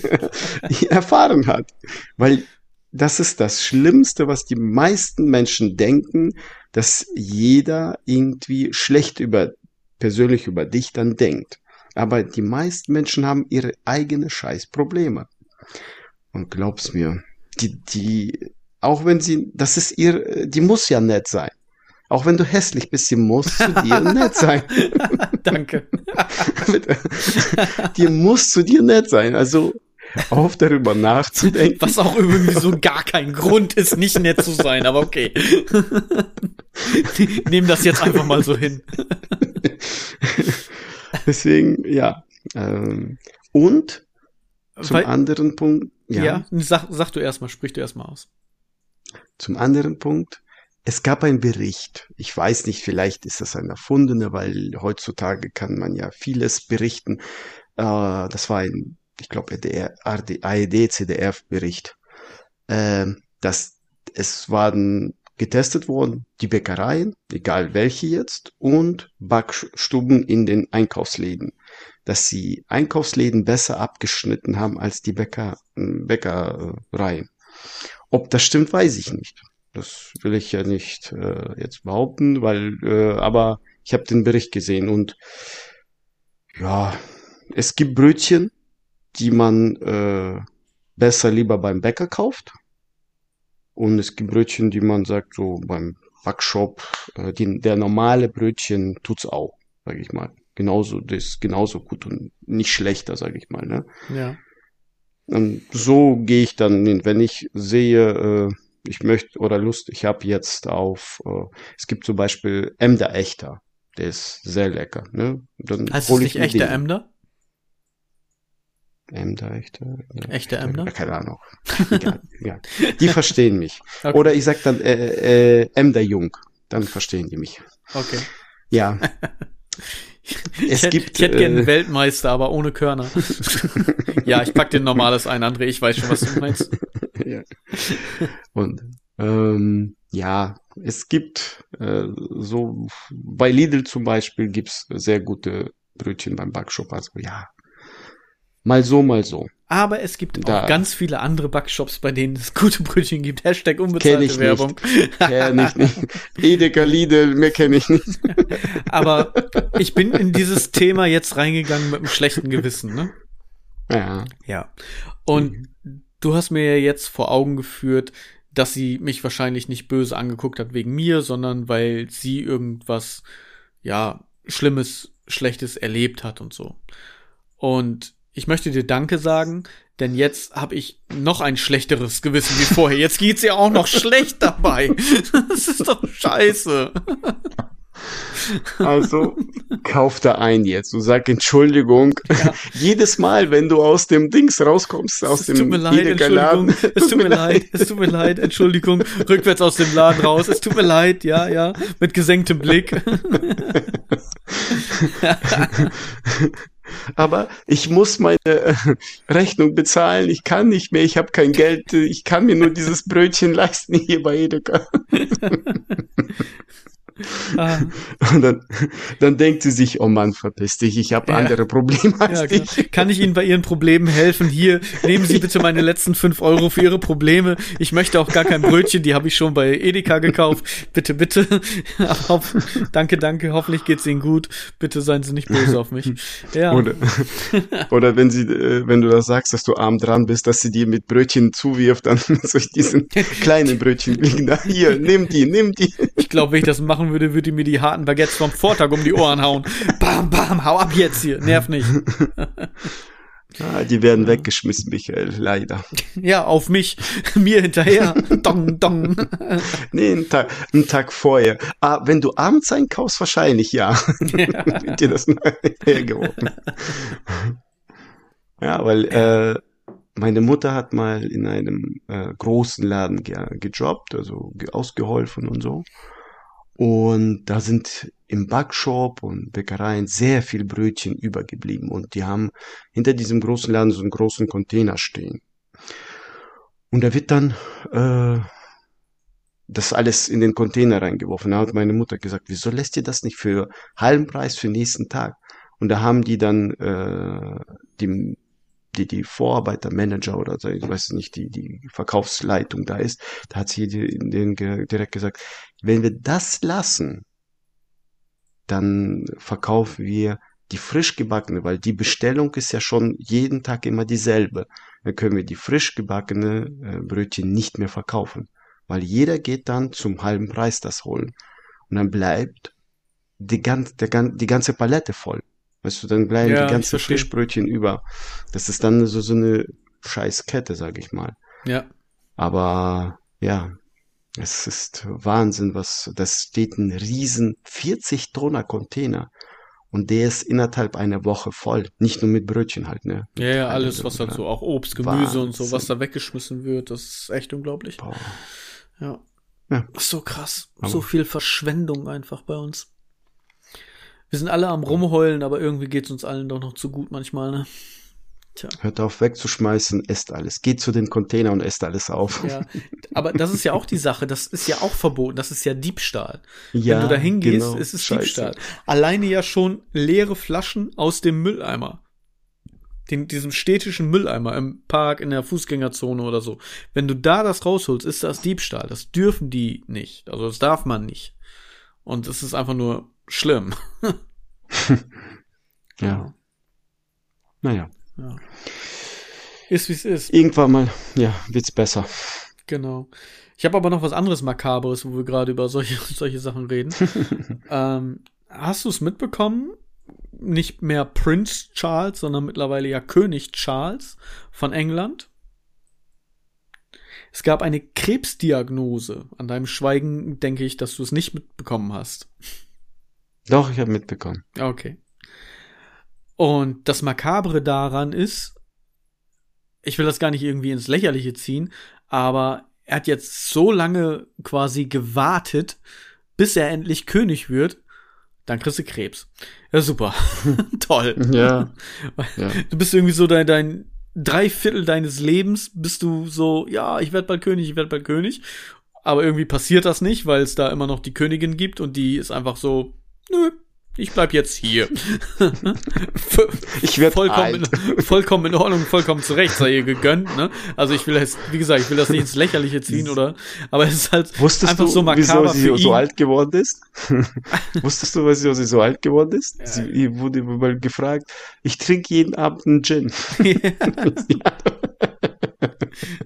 erfahren hat. Weil das ist das Schlimmste, was die meisten Menschen denken, dass jeder irgendwie schlecht über, persönlich über dich dann denkt. Aber die meisten Menschen haben ihre eigene Scheißprobleme. Und glaub's mir, die, die, auch wenn sie, das ist ihr, die muss ja nett sein. Auch wenn du hässlich bist, sie muss zu dir nett sein.
Danke.
die muss zu dir nett sein. Also auf darüber nachzudenken.
Was auch irgendwie so gar kein Grund ist, nicht nett zu sein, aber okay. Nehmen das jetzt einfach mal so hin.
Deswegen, ja. Ähm, und zum Weil, anderen Punkt.
Ja, ja sag, sag du erstmal, sprich du erstmal aus.
Zum anderen Punkt, es gab einen Bericht. Ich weiß nicht, vielleicht ist das ein erfundener, weil heutzutage kann man ja vieles berichten. Äh, das war ein, ich glaube, der AED, CDF-Bericht, äh, dass es waren getestet worden, die Bäckereien, egal welche jetzt, und Backstuben in den Einkaufsläden, dass sie Einkaufsläden besser abgeschnitten haben als die Bäcker, Bäckereien. Ob das stimmt, weiß ich nicht. Das will ich ja nicht äh, jetzt behaupten, weil, äh, aber ich habe den Bericht gesehen und ja, es gibt Brötchen, die man äh, besser lieber beim Bäcker kauft. Und es gibt Brötchen, die man sagt, so beim Backshop, äh, die, der normale Brötchen tut's auch, sage ich mal. Genauso, das ist genauso gut und nicht schlechter, sage ich mal. Ne?
Ja.
Und so gehe ich dann hin. Wenn ich sehe, äh, ich möchte oder Lust, ich habe jetzt auf, äh, es gibt zum Beispiel Emder Echter. Der ist sehr lecker. Ne?
Dann heißt es nicht echter Emder?
Emder, echter?
Ja, echter Emder?
Keine Ahnung. Egal, ja. Die verstehen mich. Okay. Oder ich sag dann äh, äh, Emder Jung. Dann verstehen die mich.
Okay.
Ja.
Es ich, gibt, ich hätte gerne einen äh, Weltmeister, aber ohne Körner. ja, ich pack den normales ein, André. Ich weiß schon, was du meinst.
ja. Und ähm, ja, es gibt äh, so bei Lidl zum Beispiel gibt's sehr gute Brötchen beim Backshop. Also ja, mal so, mal so.
Aber es gibt da. auch ganz viele andere Backshops, bei denen es gute Brötchen gibt. Hashtag unbezahlte kenn ich Werbung.
Nicht. Kenn ich nicht. Edeka Lidl, mehr kenne ich nicht.
Aber ich bin in dieses Thema jetzt reingegangen mit einem schlechten Gewissen, ne?
Ja.
Ja. Und mhm. du hast mir ja jetzt vor Augen geführt, dass sie mich wahrscheinlich nicht böse angeguckt hat wegen mir, sondern weil sie irgendwas, ja, Schlimmes, Schlechtes erlebt hat und so. Und ich möchte dir Danke sagen, denn jetzt habe ich noch ein schlechteres Gewissen wie vorher. Jetzt geht's ihr auch noch schlecht dabei. Das ist doch scheiße.
Also kauf da ein jetzt. Du sag Entschuldigung. Ja. Jedes Mal, wenn du aus dem Dings rauskommst, aus es dem
tut mir leid, Entschuldigung. Es tut mir leid, es tut mir leid, Entschuldigung. Rückwärts aus dem Laden raus. Es tut mir leid, ja, ja. Mit gesenktem Blick.
Aber ich muss meine äh, Rechnung bezahlen, ich kann nicht mehr, ich habe kein Geld, ich kann mir nur dieses Brötchen leisten hier bei Edeka. Ah. Und dann, dann denkt sie sich, oh Mann, verpiss dich, ich habe ja. andere Probleme als ja, dich.
Kann ich Ihnen bei Ihren Problemen helfen? Hier, nehmen Sie bitte meine letzten fünf Euro für Ihre Probleme. Ich möchte auch gar kein Brötchen, die habe ich schon bei Edeka gekauft. Bitte, bitte. danke, danke, hoffentlich geht's Ihnen gut. Bitte seien Sie nicht böse auf mich. Ja.
Oder, oder wenn sie, äh, wenn du das sagst, dass du arm dran bist, dass sie dir mit Brötchen zuwirft, dann soll ich diesen kleinen Brötchen liegen da. Hier, nimm die, nimm die.
Ich glaube, wenn ich das machen würde, würde mir die harten Baguettes vom Vortag um die Ohren hauen. Bam, bam, hau ab jetzt hier. Nerv nicht.
Ah, die werden weggeschmissen, Michael, leider.
Ja, auf mich, mir hinterher. dong, dong.
Nee, einen Tag, einen Tag vorher. Ah, wenn du abends einkaufst, wahrscheinlich ja. ja. Wird dir das hergeworfen. ja, weil äh, meine Mutter hat mal in einem äh, großen Laden ge gejobbt, also ausgeholfen und so. Und da sind im Backshop und Bäckereien sehr viel Brötchen übergeblieben. Und die haben hinter diesem großen Laden so einen großen Container stehen. Und da wird dann äh, das alles in den Container reingeworfen. Da hat meine Mutter gesagt, wieso lässt ihr das nicht für halben Preis für nächsten Tag? Und da haben die dann äh, die die, die Vorarbeiter, Manager oder so, ich weiß nicht, die, die Verkaufsleitung da ist, da hat sie denen direkt gesagt, wenn wir das lassen, dann verkaufen wir die frisch gebackene, weil die Bestellung ist ja schon jeden Tag immer dieselbe. Dann können wir die frisch gebackene äh, Brötchen nicht mehr verkaufen, weil jeder geht dann zum halben Preis das holen. Und dann bleibt die, ganz, der, die ganze Palette voll. Weißt du, dann bleiben ja, die ganzen Frischbrötchen über. Das ist dann so, so eine Scheißkette, sag ich mal.
Ja.
Aber ja, es ist Wahnsinn, was, das steht ein riesen 40 Tonner Container. Und der ist innerhalb einer Woche voll. Nicht nur mit Brötchen halt, ne?
Ja, ja, alles, was halt so, auch Obst, Gemüse Wahnsinn. und so, was da weggeschmissen wird, das ist echt unglaublich. Boah. Ja. ja. So krass. Aber so viel Verschwendung einfach bei uns. Wir sind alle am Rumheulen, aber irgendwie geht's uns allen doch noch zu gut manchmal, ne?
Tja. Hört auf wegzuschmeißen, esst alles. Geht zu den Container und esst alles auf.
Ja, aber das ist ja auch die Sache, das ist ja auch verboten, das ist ja Diebstahl. Ja, Wenn du da hingehst, genau. ist es Scheiße. Diebstahl. Alleine ja schon leere Flaschen aus dem Mülleimer. Den, diesem städtischen Mülleimer im Park, in der Fußgängerzone oder so. Wenn du da das rausholst, ist das Diebstahl. Das dürfen die nicht. Also das darf man nicht. Und es ist einfach nur schlimm.
ja. Naja.
Ja. Ist wie es ist.
Irgendwann mal, ja, wird's besser.
Genau. Ich habe aber noch was anderes Makabres, wo wir gerade über solche, solche Sachen reden. ähm, hast du es mitbekommen? Nicht mehr Prince Charles, sondern mittlerweile ja König Charles von England. Es gab eine Krebsdiagnose. An deinem Schweigen denke ich, dass du es nicht mitbekommen hast.
Doch, ich habe mitbekommen.
Okay. Und das Makabre daran ist, ich will das gar nicht irgendwie ins Lächerliche ziehen, aber er hat jetzt so lange quasi gewartet, bis er endlich König wird. Dann kriegst du Krebs. Ja, super. Toll.
Ja. ja.
Du bist irgendwie so dein, dein drei Viertel deines Lebens bist du so, ja, ich werde bald König, ich werde bald König. Aber irgendwie passiert das nicht, weil es da immer noch die Königin gibt und die ist einfach so, nö, ich bleib jetzt hier.
ich werde
vollkommen, in, vollkommen in Ordnung, vollkommen zurecht, sei ihr gegönnt, ne? Also ich will das, wie gesagt, ich will das nicht ins Lächerliche ziehen, oder? Aber es ist halt
Wusstest einfach
du,
so makaber wieso sie so alt geworden ist? Wusstest du, wieso sie so alt geworden ist? Ja. Sie wurde mal gefragt, ich trinke jeden Abend einen Gin. ja.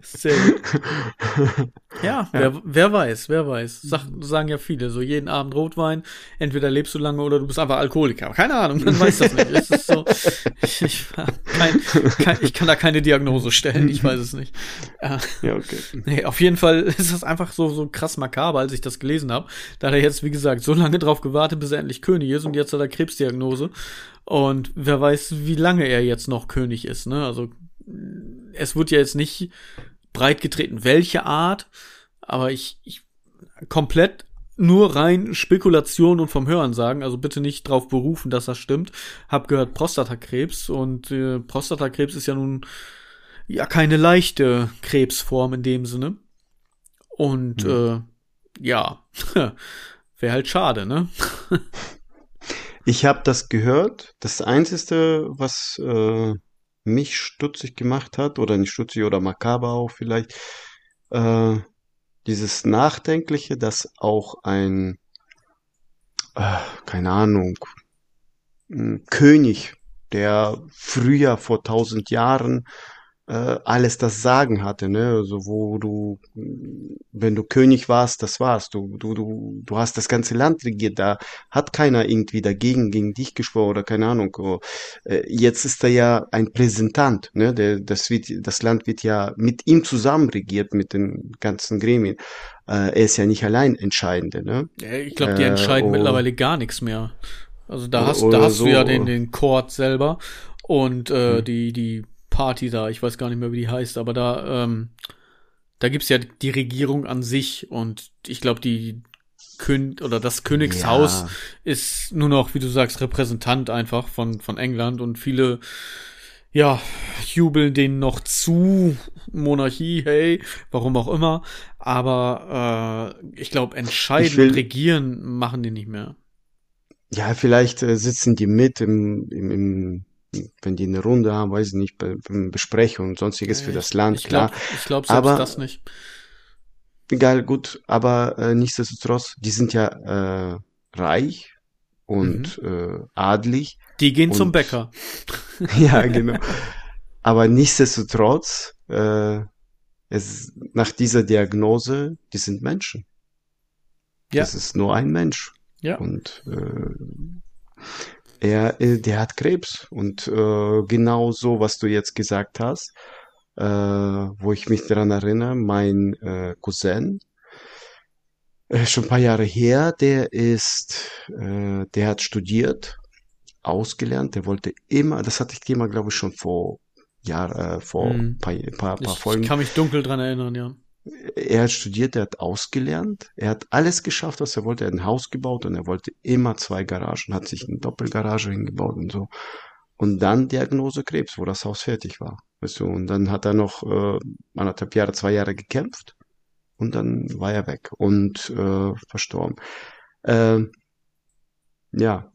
Sehr gut. Ja, ja. Wer, wer weiß, wer weiß. Sag, sagen ja viele, so jeden Abend Rotwein, entweder lebst du lange oder du bist einfach Alkoholiker. Keine Ahnung, man weiß das nicht. Es ist so, ich, ich, kein, kein, ich kann da keine Diagnose stellen, ich weiß es nicht.
Ja, okay.
Nee, auf jeden Fall ist das einfach so, so krass makaber, als ich das gelesen habe. Da hat er jetzt, wie gesagt, so lange drauf gewartet, bis er endlich König ist und jetzt hat er Krebsdiagnose. Und wer weiß, wie lange er jetzt noch König ist, ne? Also es wird ja jetzt nicht breit getreten, welche Art, aber ich, ich komplett nur rein Spekulation und vom Hören sagen, also bitte nicht drauf berufen, dass das stimmt. Hab gehört Prostatakrebs und äh, Prostatakrebs ist ja nun ja keine leichte Krebsform in dem Sinne. Und mhm. äh, ja, wäre halt schade, ne?
ich habe das gehört. Das Einzige, was äh, mich stutzig gemacht hat, oder nicht stutzig oder makaber auch vielleicht, äh, dieses Nachdenkliche, dass auch ein, äh, keine Ahnung, König, der früher vor tausend Jahren äh, alles das Sagen hatte, ne? Also wo du, wenn du König warst, das war's. Du, du, du, du hast das ganze Land regiert. Da hat keiner irgendwie dagegen gegen dich geschworen oder keine Ahnung. Oh, äh, jetzt ist er ja ein Präsentant, ne? Der, das wird, das Land wird ja mit ihm zusammen regiert, mit den ganzen Gremien. Äh, er ist ja nicht allein Entscheidende, ne?
Ich glaube, die entscheiden oh, mittlerweile gar nichts mehr. Also da hast, da hast so. du ja den, den Court selber und äh, hm. die, die Party da, ich weiß gar nicht mehr, wie die heißt, aber da, ähm, da gibt's ja die Regierung an sich und ich glaube, die Kön oder das Königshaus ja. ist nur noch, wie du sagst, Repräsentant einfach von, von England und viele, ja, jubeln denen noch zu, Monarchie, hey, warum auch immer, aber äh, ich glaube, entscheiden will, regieren machen die nicht mehr.
Ja, vielleicht äh, sitzen die mit im, im, im wenn die eine Runde haben, weiß ich nicht, Besprechungen und sonstiges für das Land,
ich glaub,
klar.
Ich glaube selbst aber, das nicht.
Egal, gut, aber äh, nichtsdestotrotz, die sind ja äh, reich und mhm. äh, adlig.
Die gehen und, zum Bäcker.
ja, genau. Aber nichtsdestotrotz, äh, es, nach dieser Diagnose, die sind Menschen. Ja. Das ist nur ein Mensch.
Ja.
Und äh, er, äh, der hat Krebs und äh, genau so, was du jetzt gesagt hast, äh, wo ich mich daran erinnere, mein äh, Cousin, äh, schon ein paar Jahre her, der ist, äh, der hat studiert, ausgelernt, der wollte immer, das hatte ich dir mal, glaube ich, schon vor Jahr, äh, vor ein hm. paar, paar, paar
ich,
Folgen.
Ich kann mich dunkel dran erinnern, ja
er hat studiert, er hat ausgelernt, er hat alles geschafft, was er wollte. Er hat ein Haus gebaut und er wollte immer zwei Garagen, hat sich eine Doppelgarage hingebaut und so. Und dann Diagnose Krebs, wo das Haus fertig war. Weißt du, und dann hat er noch äh, anderthalb Jahre, zwei Jahre gekämpft und dann war er weg und äh, verstorben. Äh, ja,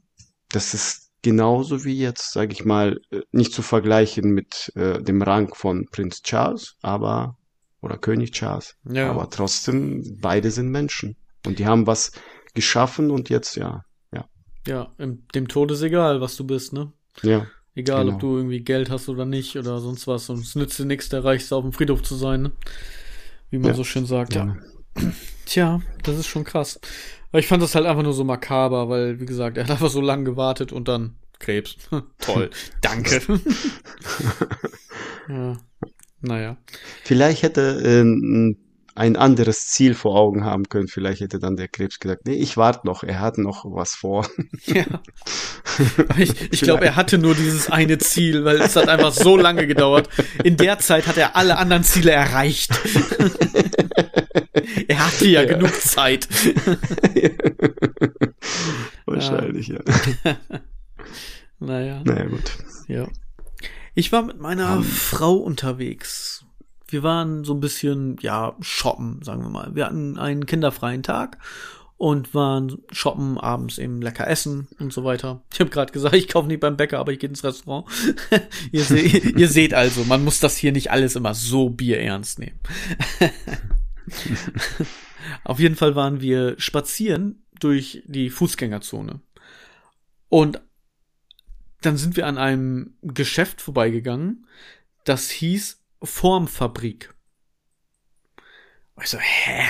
das ist genauso wie jetzt, sage ich mal, äh, nicht zu vergleichen mit äh, dem Rang von Prinz Charles, aber oder König Charles. Ja. Aber trotzdem, beide sind Menschen. Und die haben was geschaffen und jetzt, ja, ja.
Ja, dem Tod ist egal, was du bist, ne?
Ja.
Egal, genau. ob du irgendwie Geld hast oder nicht oder sonst was. Und es nützt dir nichts, der Reichste auf dem Friedhof zu sein, ne? wie man
Ja.
so schön sagt.
Ja.
Tja, das ist schon krass. Aber ich fand das halt einfach nur so makaber, weil, wie gesagt, er hat einfach so lange gewartet und dann Krebs. Toll. Danke. ja. Naja.
Vielleicht hätte äh, ein anderes Ziel vor Augen haben können. Vielleicht hätte dann der Krebs gesagt, nee, ich warte noch, er hat noch was vor.
Ja. Ich, ich glaube, er hatte nur dieses eine Ziel, weil es hat einfach so lange gedauert. In der Zeit hat er alle anderen Ziele erreicht. er hatte ja,
Ja.
genug Zeit.
Wahrscheinlich, ja.
Naja,
Naja, gut.
ja. Ich war mit meiner Frau unterwegs. Wir waren so ein bisschen, ja, shoppen, sagen wir mal. Wir hatten einen kinderfreien Tag und waren shoppen, abends eben lecker essen und so weiter. Ich habe gerade gesagt, ich kaufe nicht beim Bäcker, aber ich gehe ins Restaurant. ihr, se ihr seht also, man muss das hier nicht alles immer so bierernst nehmen. Auf jeden Fall waren wir spazieren durch die Fußgängerzone. Und dann sind wir an einem Geschäft vorbeigegangen, das hieß Formfabrik. Ich so, hä?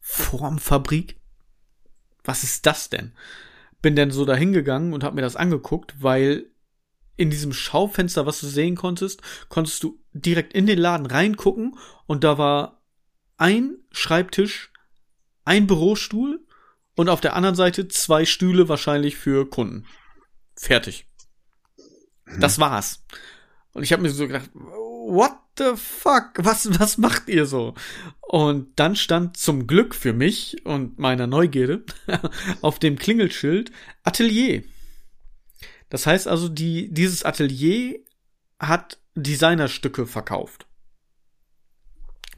Formfabrik? Was ist das denn? Bin dann so dahin gegangen und hab mir das angeguckt, weil in diesem Schaufenster, was du sehen konntest, konntest du direkt in den Laden reingucken und da war ein Schreibtisch, ein Bürostuhl und auf der anderen Seite zwei Stühle wahrscheinlich für Kunden. Fertig. Das war's. Und ich habe mir so gedacht, what the fuck? Was, was macht ihr so? Und dann stand zum Glück für mich und meiner Neugierde auf dem Klingelschild Atelier. Das heißt also, die, dieses Atelier hat Designerstücke verkauft.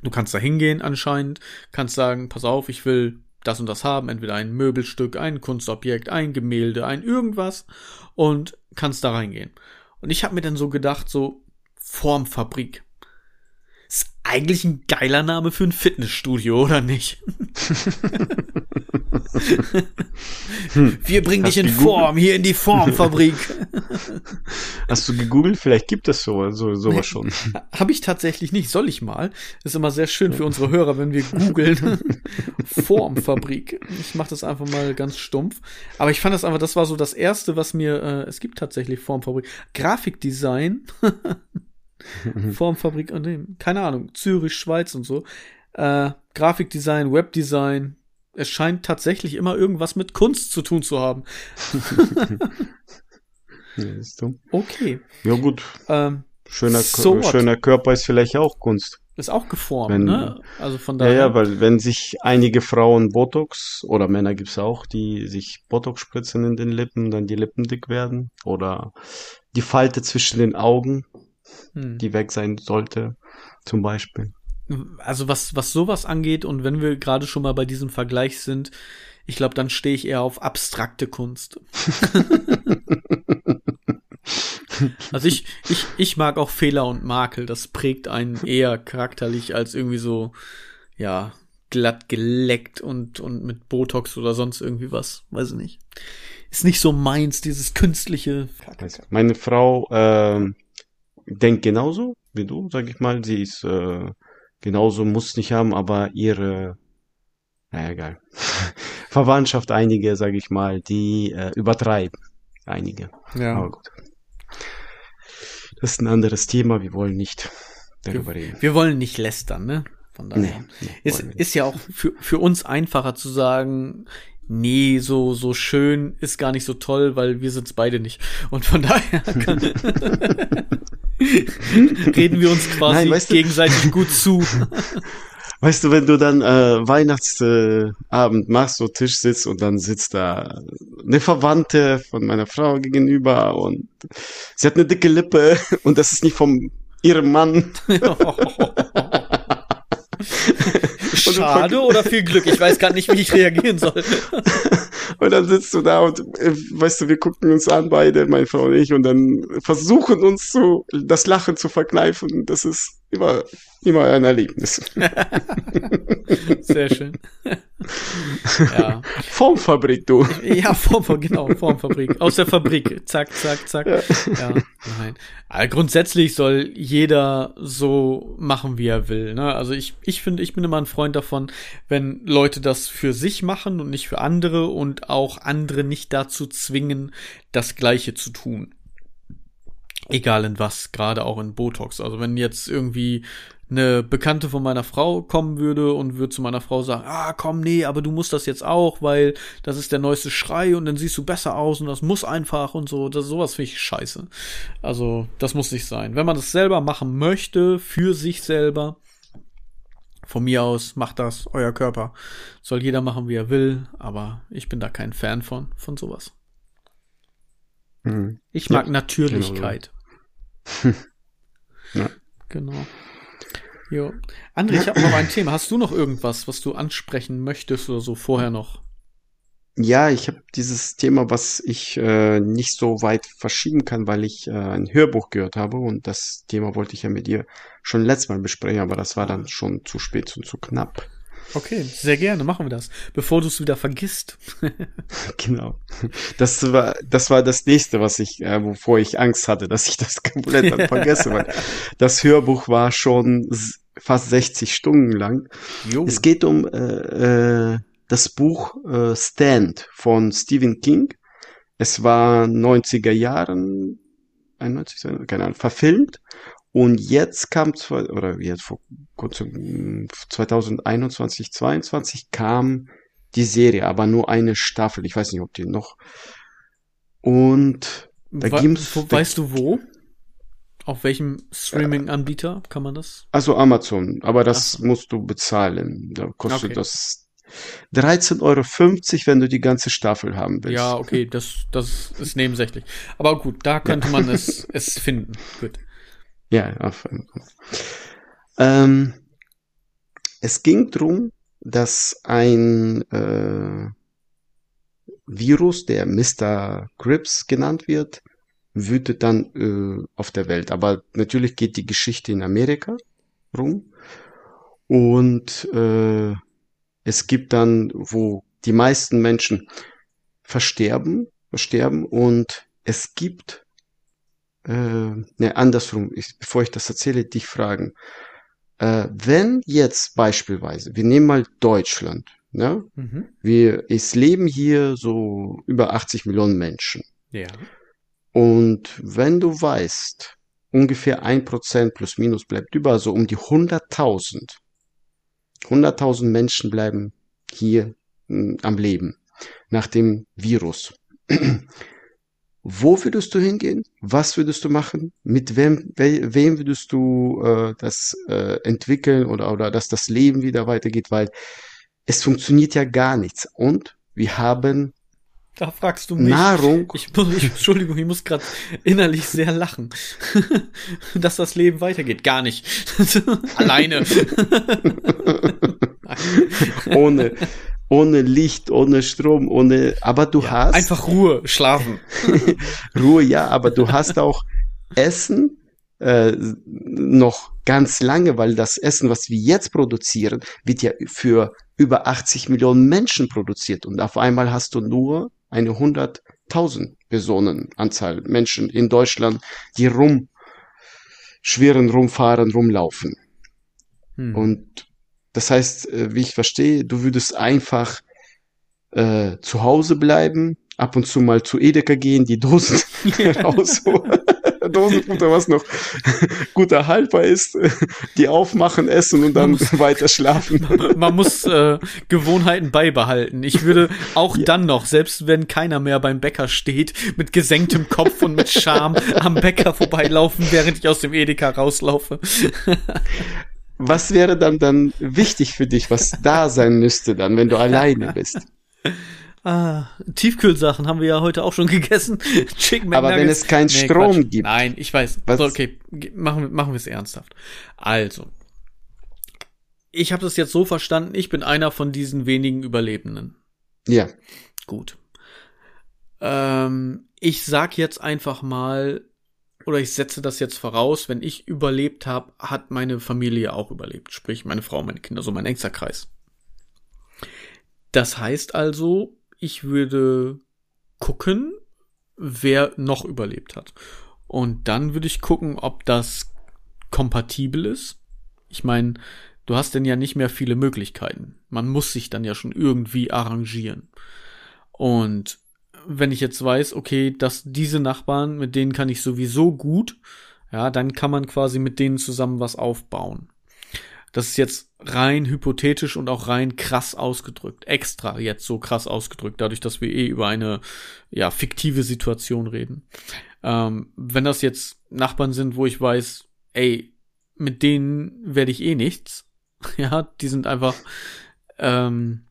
Du kannst da hingehen anscheinend, kannst sagen, pass auf, ich will das und das haben, entweder ein Möbelstück, ein Kunstobjekt, ein Gemälde, ein irgendwas und kannst da reingehen. Und ich habe mir dann so gedacht, so Formfabrik. Eigentlich ein geiler Name für ein Fitnessstudio, oder nicht? Wir bringen dich in Form, hier in die Formfabrik.
Hast du gegoogelt? Vielleicht gibt es so, so sowas
Nee.
schon.
Habe ich tatsächlich nicht, soll ich mal. Ist immer sehr schön für unsere Hörer, wenn wir googeln. Formfabrik. Ich mache das einfach mal ganz stumpf. Aber ich fand das einfach, das war so das erste, was mir, äh, es gibt tatsächlich Formfabrik. Grafikdesign. Formfabrik, oh nee, keine Ahnung, Zürich, Schweiz und so. Äh, Grafikdesign, Webdesign. Es scheint tatsächlich immer irgendwas mit Kunst zu tun zu haben.
Ja, siehst du.
Okay.
ja gut,
Ähm,
schöner,
So
schöner Körper ist vielleicht auch Kunst.
ist auch geformt,
Wenn-
ne? Also von
Ja,
daher.
ja, weil wenn sich einige Frauen Botox oder Männer gibt's auch, die sich Botox spritzen in den Lippen, dann die Lippen dick werden oder die Falte zwischen den Augen,
hm.
die weg sein sollte, zum Beispiel.
also was, was sowas angeht und wenn wir gerade schon mal bei diesem Vergleich sind, ich glaube, dann stehe ich eher auf abstrakte Kunst. also ich, ich, ich mag auch Fehler und Makel. Das prägt einen eher charakterlich als irgendwie so, ja, glatt geleckt und, und mit Botox oder sonst irgendwie was. Weiß ich nicht. Ist nicht so meins, dieses künstliche.
Also meine Frau ähm, denkt genauso wie du, sag ich mal. Sie ist äh, genauso, muss nicht haben, aber ihre, naja, egal. Verwandtschaft, einige, sag ich mal, die äh, übertreiben. Einige. Aber
Ja.
gut. Das ist ein anderes Thema, wir wollen nicht darüber reden.
Wir wollen nicht lästern, ne? Von daher.
Nee, nee,
Ist, ist ja auch für, für uns einfacher zu sagen, nee, so, so schön ist gar nicht so toll, weil wir sind's beide nicht. Und von daher kann, reden wir uns quasi
Nein, weißt du-
gegenseitig gut zu.
Weißt du, wenn du dann äh, Weihnachtsabend Abend machst, so Tisch sitzt und dann sitzt da eine Verwandte von meiner Frau gegenüber und sie hat eine dicke Lippe und das ist nicht vom ihrem Mann.
Schade oder viel Glück? Ich weiß gar nicht, wie ich reagieren soll.
Und dann sitzt du da und äh, weißt du, wir gucken uns an beide, meine Frau und ich, und dann versuchen uns zu das Lachen zu verkneifen. Das ist immer, immer ein Erlebnis.
Sehr schön.
ja. Formfabrik, du.
Ja, Formfabrik, genau, Formfabrik. Aus der Fabrik. Zack, zack, zack. Ja, ja nein. Aber grundsätzlich soll jeder so machen, wie er will. Ne? Also ich, ich finde, ich bin immer ein Freund davon, wenn Leute das für sich machen und nicht für andere und auch andere nicht dazu zwingen, das Gleiche zu tun. Egal in was, gerade auch in Botox. Also wenn jetzt irgendwie eine Bekannte von meiner Frau kommen würde und würde zu meiner Frau sagen, ah, komm, nee, aber du musst das jetzt auch, weil das ist der neueste Schrei und dann siehst du besser aus und das muss einfach und so, das sowas finde ich scheiße. Also, das muss nicht sein. Wenn man das selber machen möchte, für sich selber, von mir aus, macht das, euer Körper. Soll jeder machen, wie er will, aber ich bin da kein Fan von, von sowas. Mhm. Ich mag ja, Natürlichkeit. Genau. Ja. Genau. Jo. André, ich habe noch ein Thema. Hast du noch irgendwas, was du ansprechen möchtest oder so vorher noch?
Ja, ich habe dieses Thema, was ich äh, nicht so weit verschieben kann, weil ich äh, ein Hörbuch gehört habe und das Thema wollte ich ja mit dir schon letztes Mal besprechen, aber das war dann schon zu spät und zu knapp.
Okay, sehr gerne, machen wir das, bevor du es wieder vergisst.
genau. Das war, das war das nächste, was ich, äh, wovor ich Angst hatte, dass ich das komplett dann vergesse, weil das Hörbuch war schon fast 60 Stunden lang. Jo. Es geht um äh, äh, das Buch äh, Stand von Stephen King. Es war 90er Jahren, 91, keine Ahnung, verfilmt und jetzt kam, oder jetzt vor kurzem, 2021, 22 kam die Serie, aber nur eine Staffel. Ich weiß nicht, ob die noch. Und
da gibt's. Wo, weißt du wo? Auf welchem Streaming-Anbieter kann man das?
Also Amazon, aber das Ach. musst du bezahlen. Da kostet okay. das 13,50 Euro, wenn du die ganze Staffel haben willst.
Ja, okay, das, das ist nebensächlich. Aber gut, da könnte ja. man es, es finden. Gut.
Ja, auf, ähm, es ging drum, dass ein äh, Virus, der Mr. Grips genannt wird, wütet dann äh, auf der Welt. Aber natürlich geht die Geschichte in Amerika rum. Und äh, es gibt dann, wo die meisten Menschen versterben, versterben und es gibt äh, ne, andersrum, ich, bevor ich das erzähle, dich fragen. Äh, wenn jetzt beispielsweise, wir nehmen mal Deutschland, ne? Mhm. Wir, es leben hier so über 80 Millionen Menschen.
Ja.
Und wenn du weißt, ungefähr ein Prozent plus minus bleibt über, so um die 100.000. 100.000 Menschen bleiben hier mh, hm, am Leben nach dem Virus. Wo würdest du hingehen? Was würdest du machen? Mit wem, we, wem würdest du äh, das äh, entwickeln oder, oder dass das Leben wieder weitergeht? Weil es funktioniert ja gar nichts. Und wir haben
da fragst du mich.
Nahrung.
Ich, ich, Entschuldigung, ich muss gerade innerlich sehr lachen, dass das Leben weitergeht. Gar nicht. Alleine.
ohne, ohne Licht, ohne Strom, ohne, aber du ja, hast.
Einfach Ruhe, schlafen.
Ruhe, ja, aber du hast auch Essen, äh, noch ganz lange, weil das Essen, was wir jetzt produzieren, wird ja für über 80 Millionen Menschen produziert und auf einmal hast du nur eine 100.000 Personen Anzahl Menschen in Deutschland, die rum schweren rumfahren, rumlaufen. Hm. Und das heißt, äh, wie ich verstehe, du würdest einfach äh, zu Hause bleiben, ab und zu mal zu Edeka gehen, die Dosen rausholen. Dosenfutter, was noch guter haltbar ist, die aufmachen, essen und dann muss, weiter schlafen.
Man muss äh, Gewohnheiten beibehalten. Ich würde auch ja. dann noch, selbst wenn keiner mehr beim Bäcker steht, mit gesenktem Kopf und mit Scham am Bäcker vorbeilaufen, während ich aus dem Edeka rauslaufe.
Was wäre dann dann wichtig für dich, was da sein müsste dann, wenn du alleine bist?
Ah, Tiefkühlsachen haben wir ja heute auch schon gegessen.
Chicken Aber wenn es keinen nee, Strom Quatsch. gibt.
Nein, ich weiß. Was? So, okay, machen, machen wir es ernsthaft. Also, ich habe das jetzt so verstanden, ich bin einer von diesen wenigen Überlebenden.
Ja.
Gut. Ähm, ich sag jetzt einfach mal, oder ich setze das jetzt voraus, wenn ich überlebt habe, hat meine Familie auch überlebt. Sprich, meine Frau, meine Kinder, so mein engster Kreis. Das heißt also, ich würde gucken, wer noch überlebt hat. Und dann würde ich gucken, ob das kompatibel ist. Ich meine, du hast denn ja nicht mehr viele Möglichkeiten. Man muss sich dann ja schon irgendwie arrangieren. Und wenn ich jetzt weiß, okay, dass diese Nachbarn, mit denen kann ich sowieso gut, ja, dann kann man quasi mit denen zusammen was aufbauen. Das ist jetzt rein hypothetisch und auch rein krass ausgedrückt. Extra jetzt so krass ausgedrückt, dadurch, dass wir eh über eine ja fiktive Situation reden. Ähm, wenn das jetzt Nachbarn sind, wo ich weiß, ey, mit denen werde ich eh nichts. ja, die sind einfach ähm,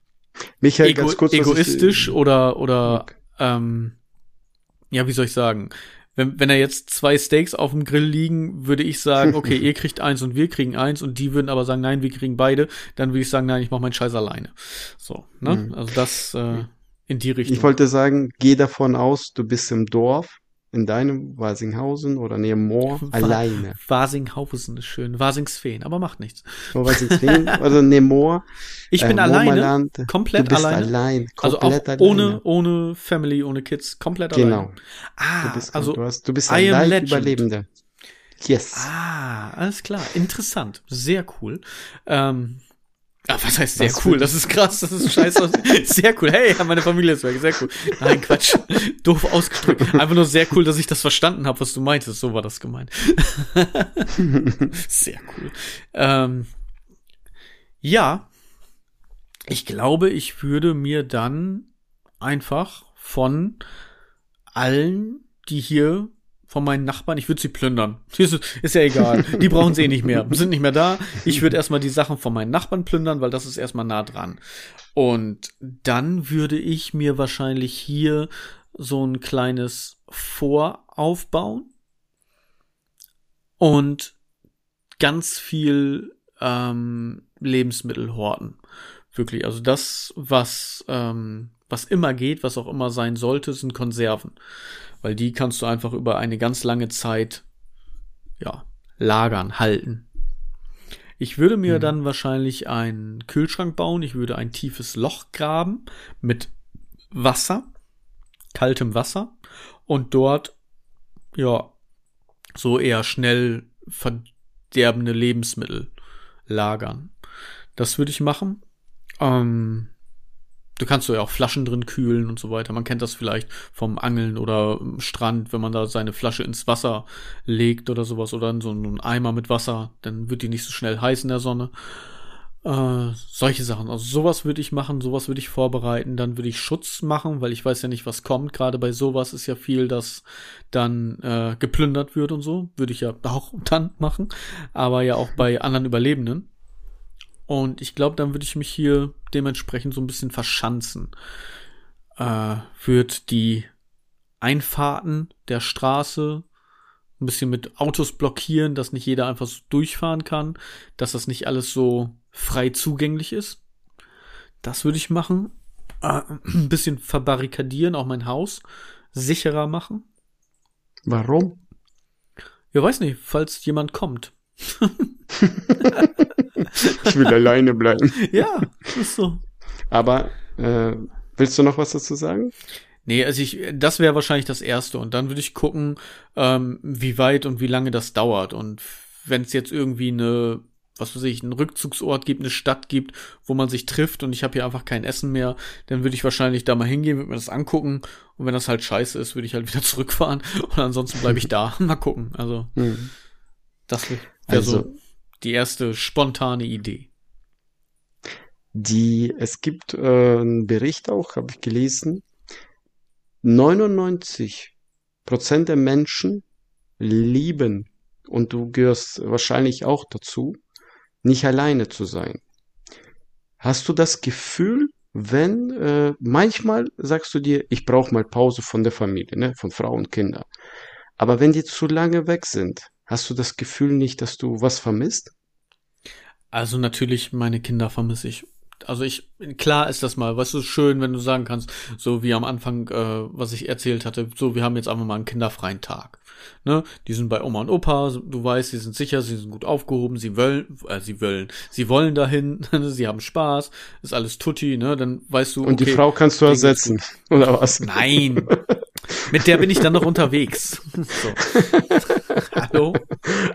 Michael,
ego
ganz kurz,
egoistisch ich, oder oder okay. Ähm, ja, wie soll ich sagen? wenn, wenn da jetzt zwei Steaks auf dem Grill liegen, würde ich sagen, okay, ihr kriegt eins und wir kriegen eins und die würden aber sagen, nein, wir kriegen beide, dann würde ich sagen, nein, ich mache meinen Scheiß alleine. So, ne? Mhm. Also das äh, in die Richtung.
Ich wollte sagen, geh davon aus, du bist im Dorf in deinem Wasinghausen oder neben Moor alleine.
Wasinghausen ist schön. Wasingsfeen, aber macht nichts.
Oh, Wasingsfeen, also neben Moor.
Ich bin äh, alleine, komplett
du bist
alleine.
allein,
also auch
alleine.
ohne, ohne Family, ohne Kids, komplett
genau.
alleine. Ah,
du bist,
also
du, hast, du bist ein Legend. Überlebender.
Yes. Ah, alles klar. Interessant. Sehr cool. Ähm, Ah, was heißt sehr was cool? Das ist krass, das ist scheiße. sehr cool. Hey, meine Familie ist weg. Sehr cool. Nein, Quatsch. Doof ausgedrückt. Einfach nur sehr cool, dass ich das verstanden habe, was du meintest. So war das gemeint. sehr cool. Ähm, ja, ich glaube, ich würde mir dann einfach von allen, die hier von meinen Nachbarn, ich würde sie plündern. Ist, ja egal. Die brauchen sie eh nicht mehr. Sind nicht mehr da. Ich würde erstmal die Sachen von meinen Nachbarn plündern, weil das ist erstmal nah dran. Und dann würde ich mir wahrscheinlich hier so ein kleines Vor aufbauen und ganz viel ähm, Lebensmittel horten. Wirklich. Also das, was, ähm, was immer geht, was auch immer sein sollte, sind Konserven weil die kannst du einfach über eine ganz lange Zeit ja, lagern, halten. Ich würde mir mhm. dann wahrscheinlich einen Kühlschrank bauen. Ich würde ein tiefes Loch graben mit Wasser, kaltem Wasser und dort, ja, so eher schnell verderbende Lebensmittel lagern. Das würde ich machen. Ähm, Du kannst so ja auch Flaschen drin kühlen und so weiter. Man kennt das vielleicht vom Angeln oder Strand, wenn man da seine Flasche ins Wasser legt oder sowas oder in so einen Eimer mit Wasser, dann wird die nicht so schnell heiß in der Sonne. Äh, solche Sachen. Also sowas würde ich machen, sowas würde ich vorbereiten. Dann würde ich Schutz machen, weil ich weiß ja nicht, was kommt. Gerade bei sowas ist ja viel, dass dann äh, geplündert wird und so. Würde ich ja auch dann machen. Aber ja auch bei anderen Überlebenden. Und ich glaube, dann würde ich mich hier dementsprechend so ein bisschen verschanzen. Äh, wird die Einfahrten der Straße ein bisschen mit Autos blockieren, dass nicht jeder einfach so durchfahren kann, dass das nicht alles so frei zugänglich ist. Das würde ich machen. Äh, ein bisschen verbarrikadieren, auch mein Haus sicherer machen.
Warum?
Ja, weiß nicht, falls jemand kommt.
ich will alleine bleiben.
Ja, ist so.
Aber äh, willst du noch was dazu sagen?
Nee, also ich, das wäre wahrscheinlich das Erste. Und dann würde ich gucken, ähm, wie weit und wie lange das dauert. Und wenn es jetzt irgendwie eine, was weiß ich, einen Rückzugsort gibt, eine Stadt gibt, wo man sich trifft und ich habe hier einfach kein Essen mehr, dann würde ich wahrscheinlich da mal hingehen, würde mir das angucken. Und wenn das halt scheiße ist, würde ich halt wieder zurückfahren. Und ansonsten bleibe ich da. mal gucken. Also, mhm. das wäre also, so die erste spontane Idee.
Die, es gibt äh, einen Bericht auch, habe ich gelesen. 99 Prozent der Menschen lieben, und du gehörst wahrscheinlich auch dazu, nicht alleine zu sein. Hast du das Gefühl, wenn äh, manchmal sagst du dir, ich brauche mal Pause von der Familie, ne, von Frau und Kinder. Aber wenn die zu lange weg sind, hast du das Gefühl nicht, dass du was vermisst?
Also natürlich, meine Kinder vermisse ich Also ich, klar ist das mal, weißt du, schön, wenn du sagen kannst, so wie am Anfang, äh, was ich erzählt hatte, so, wir haben jetzt einfach mal einen kinderfreien Tag. Ne? Die sind bei Oma und Opa, du weißt, sie sind sicher, sie sind gut aufgehoben, sie wollen, äh, sie wollen, sie wollen dahin, sie haben Spaß, ist alles tutti, ne? Dann weißt du.
Und okay, die Frau kannst du ersetzen, oder was?
Nein. Mit der bin ich dann noch unterwegs. So. Hallo?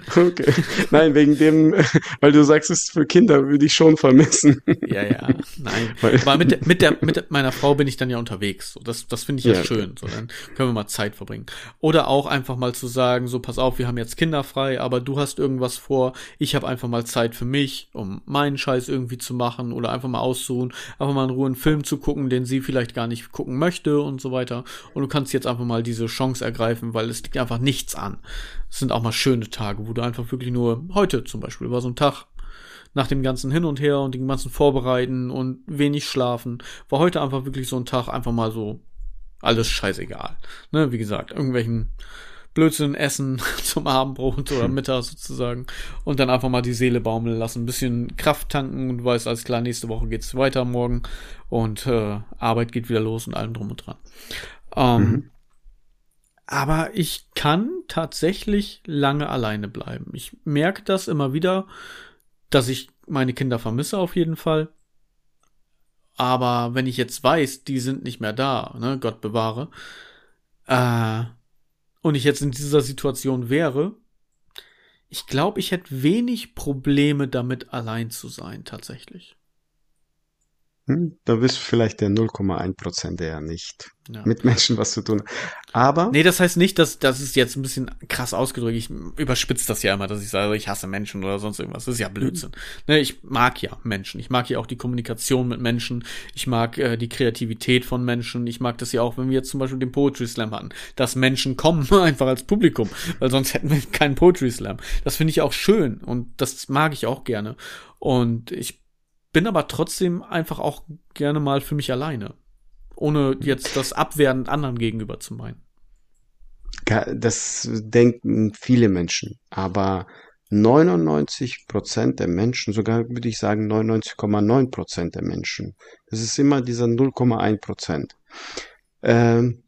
Okay. Nein, wegen dem, weil du sagst, es ist für Kinder, würde ich schon vermissen.
Ja, ja. Nein. Aber mit, der, mit, der, mit meiner Frau bin ich dann ja unterwegs. So, das, das finde ich ja, ja schön. So, dann können wir mal Zeit verbringen. Oder auch einfach mal zu sagen, so pass auf, wir haben jetzt Kinder frei, aber du hast irgendwas vor. Ich habe einfach mal Zeit für mich, um meinen Scheiß irgendwie zu machen oder einfach mal auszuruhen, einfach mal in Ruhe einen Film zu gucken, den sie vielleicht gar nicht gucken möchte und so weiter. Und du kannst jetzt einfach mal diese Chance ergreifen, weil es liegt einfach nichts an. Es sind auch mal schöne Tage, wo du einfach wirklich nur heute zum Beispiel war so ein Tag nach dem ganzen Hin und Her und dem ganzen Vorbereiten und wenig schlafen, war heute einfach wirklich so ein Tag, einfach mal so alles scheißegal. Ne, wie gesagt, irgendwelchen Blödsinn essen zum Abendbrot oder Mittag sozusagen und dann einfach mal die Seele baumeln lassen, ein bisschen Kraft tanken und du weißt, alles klar, nächste Woche geht's weiter morgen und äh, Arbeit geht wieder los und allem drum und dran. Ähm, mhm. Aber ich kann tatsächlich lange alleine bleiben. Ich merke das immer wieder, dass ich meine Kinder vermisse auf jeden Fall. Aber wenn ich jetzt weiß, die sind nicht mehr da, ne, Gott bewahre, äh, und ich jetzt in dieser Situation wäre, ich glaube, ich hätte wenig Probleme damit, allein zu sein, tatsächlich.
Hm, da bist du vielleicht der 0,1 Prozent, der nicht ja. mit Menschen was zu tun hat. Aber.
Nee, das heißt nicht, dass das ist jetzt ein bisschen krass ausgedrückt. Ich überspitze das ja immer, dass ich sage, ich hasse Menschen oder sonst irgendwas. Das ist ja Blödsinn. Mhm. Ne, ich mag ja Menschen. Ich mag ja auch die Kommunikation mit Menschen. Ich mag äh, die Kreativität von Menschen. Ich mag das ja auch, wenn wir jetzt zum Beispiel den Poetry Slam hatten, dass Menschen kommen einfach als Publikum, weil sonst hätten wir keinen Poetry Slam. Das finde ich auch schön und das mag ich auch gerne. Und ich bin aber trotzdem einfach auch gerne mal für mich alleine. Ohne jetzt das abwertend anderen gegenüber zu meinen.
Das denken viele Menschen, aber 99 Prozent der Menschen, sogar würde ich sagen 99,9 Prozent der Menschen, das ist immer dieser 0,1 Prozent, ähm,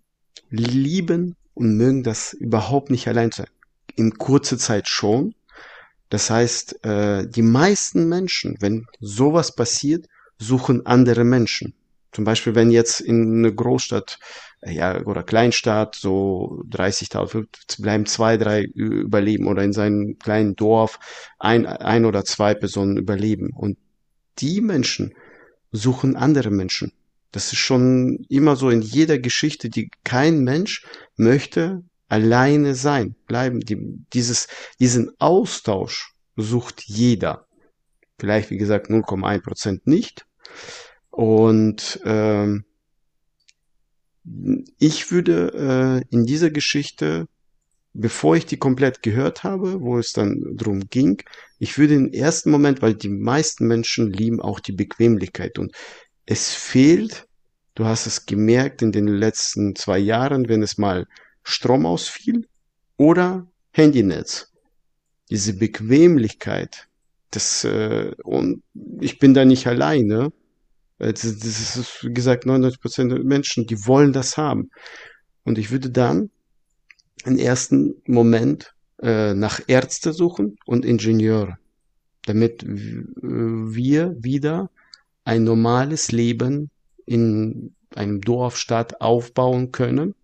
lieben und mögen das überhaupt nicht allein sein. In kurzer Zeit schon, das heißt, äh, die meisten Menschen, wenn sowas passiert, suchen andere Menschen. Zum Beispiel, wenn jetzt in einer Großstadt äh, ja, oder Kleinstadt so 30.000, bleiben zwei, drei überleben oder in seinem kleinen Dorf ein, ein oder zwei Personen überleben. Und die Menschen suchen andere Menschen. Das ist schon immer so in jeder Geschichte, die kein Mensch möchte alleine sein, bleiben. Die, dieses, diesen Austausch sucht jeder. Vielleicht, wie gesagt, 0,1 Prozent nicht. Und ähm, ich würde äh, in dieser Geschichte, bevor ich die komplett gehört habe, wo es dann drum ging, ich würde im ersten Moment, weil die meisten Menschen lieben auch die Bequemlichkeit und es fehlt, du hast es gemerkt in den letzten zwei Jahren, wenn es mal Strom ausfiel oder Handynetz. Diese Bequemlichkeit, das, äh, und ich bin da nicht alleine. Äh, das, das ist, wie gesagt, 99 Prozent der Menschen, die wollen das haben. Und ich würde dann im ersten Moment äh, nach Ärzte suchen und Ingenieure, damit wir wieder ein normales Leben in einem Dorf, Stadt aufbauen können